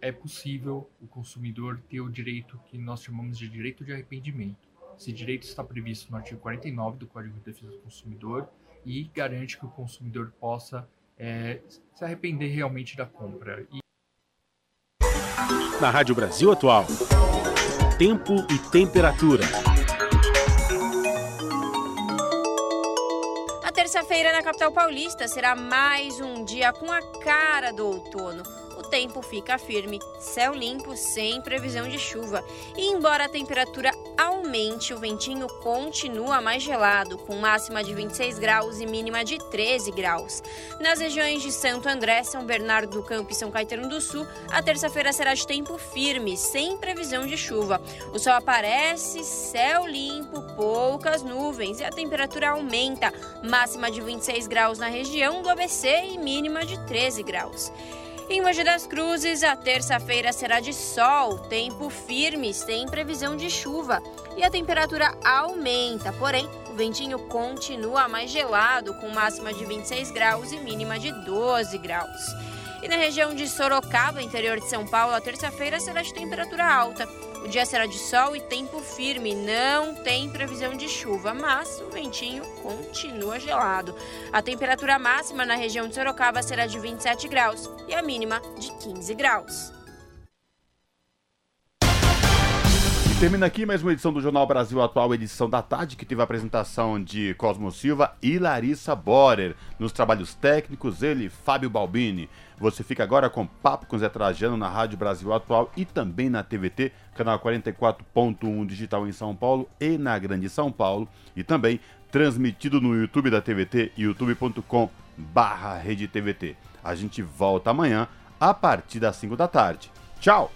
é possível o consumidor ter o direito que nós chamamos de direito de arrependimento. Esse direito está previsto no artigo 49 do Código de Defesa do Consumidor e garante que o consumidor possa é, se arrepender realmente da compra. E... Na Rádio Brasil Atual, tempo e temperatura. terça-feira na capital paulista será mais um dia com a cara do outono. Tempo fica firme, céu limpo, sem previsão de chuva. E embora a temperatura aumente, o ventinho continua mais gelado, com máxima de 26 graus e mínima de 13 graus. Nas regiões de Santo André, São Bernardo do Campo e São Caetano do Sul, a terça-feira será de tempo firme, sem previsão de chuva. O sol aparece, céu limpo, poucas nuvens e a temperatura aumenta, máxima de 26 graus na região do ABC e mínima de 13 graus. Em Mogi das Cruzes, a terça-feira será de sol, tempo firme, sem previsão de chuva. E a temperatura aumenta, porém, o ventinho continua mais gelado, com máxima de 26 graus e mínima de 12 graus. E na região de Sorocaba, interior de São Paulo, a terça-feira será de temperatura alta. O dia será de sol e tempo firme, não tem previsão de chuva, mas o ventinho continua gelado. A temperatura máxima na região de Sorocaba será de 27 graus e a mínima de 15 graus. Termina aqui mais uma edição do Jornal Brasil Atual, edição da tarde, que teve a apresentação de Cosmo Silva e Larissa Borer. Nos trabalhos técnicos, ele, Fábio Balbini. Você fica agora com Papo com Zé Trajano na Rádio Brasil Atual e também na TVT, canal 44.1 digital em São Paulo e na Grande São Paulo. E também transmitido no YouTube da TVT, youtube.com barra A gente volta amanhã a partir das 5 da tarde. Tchau!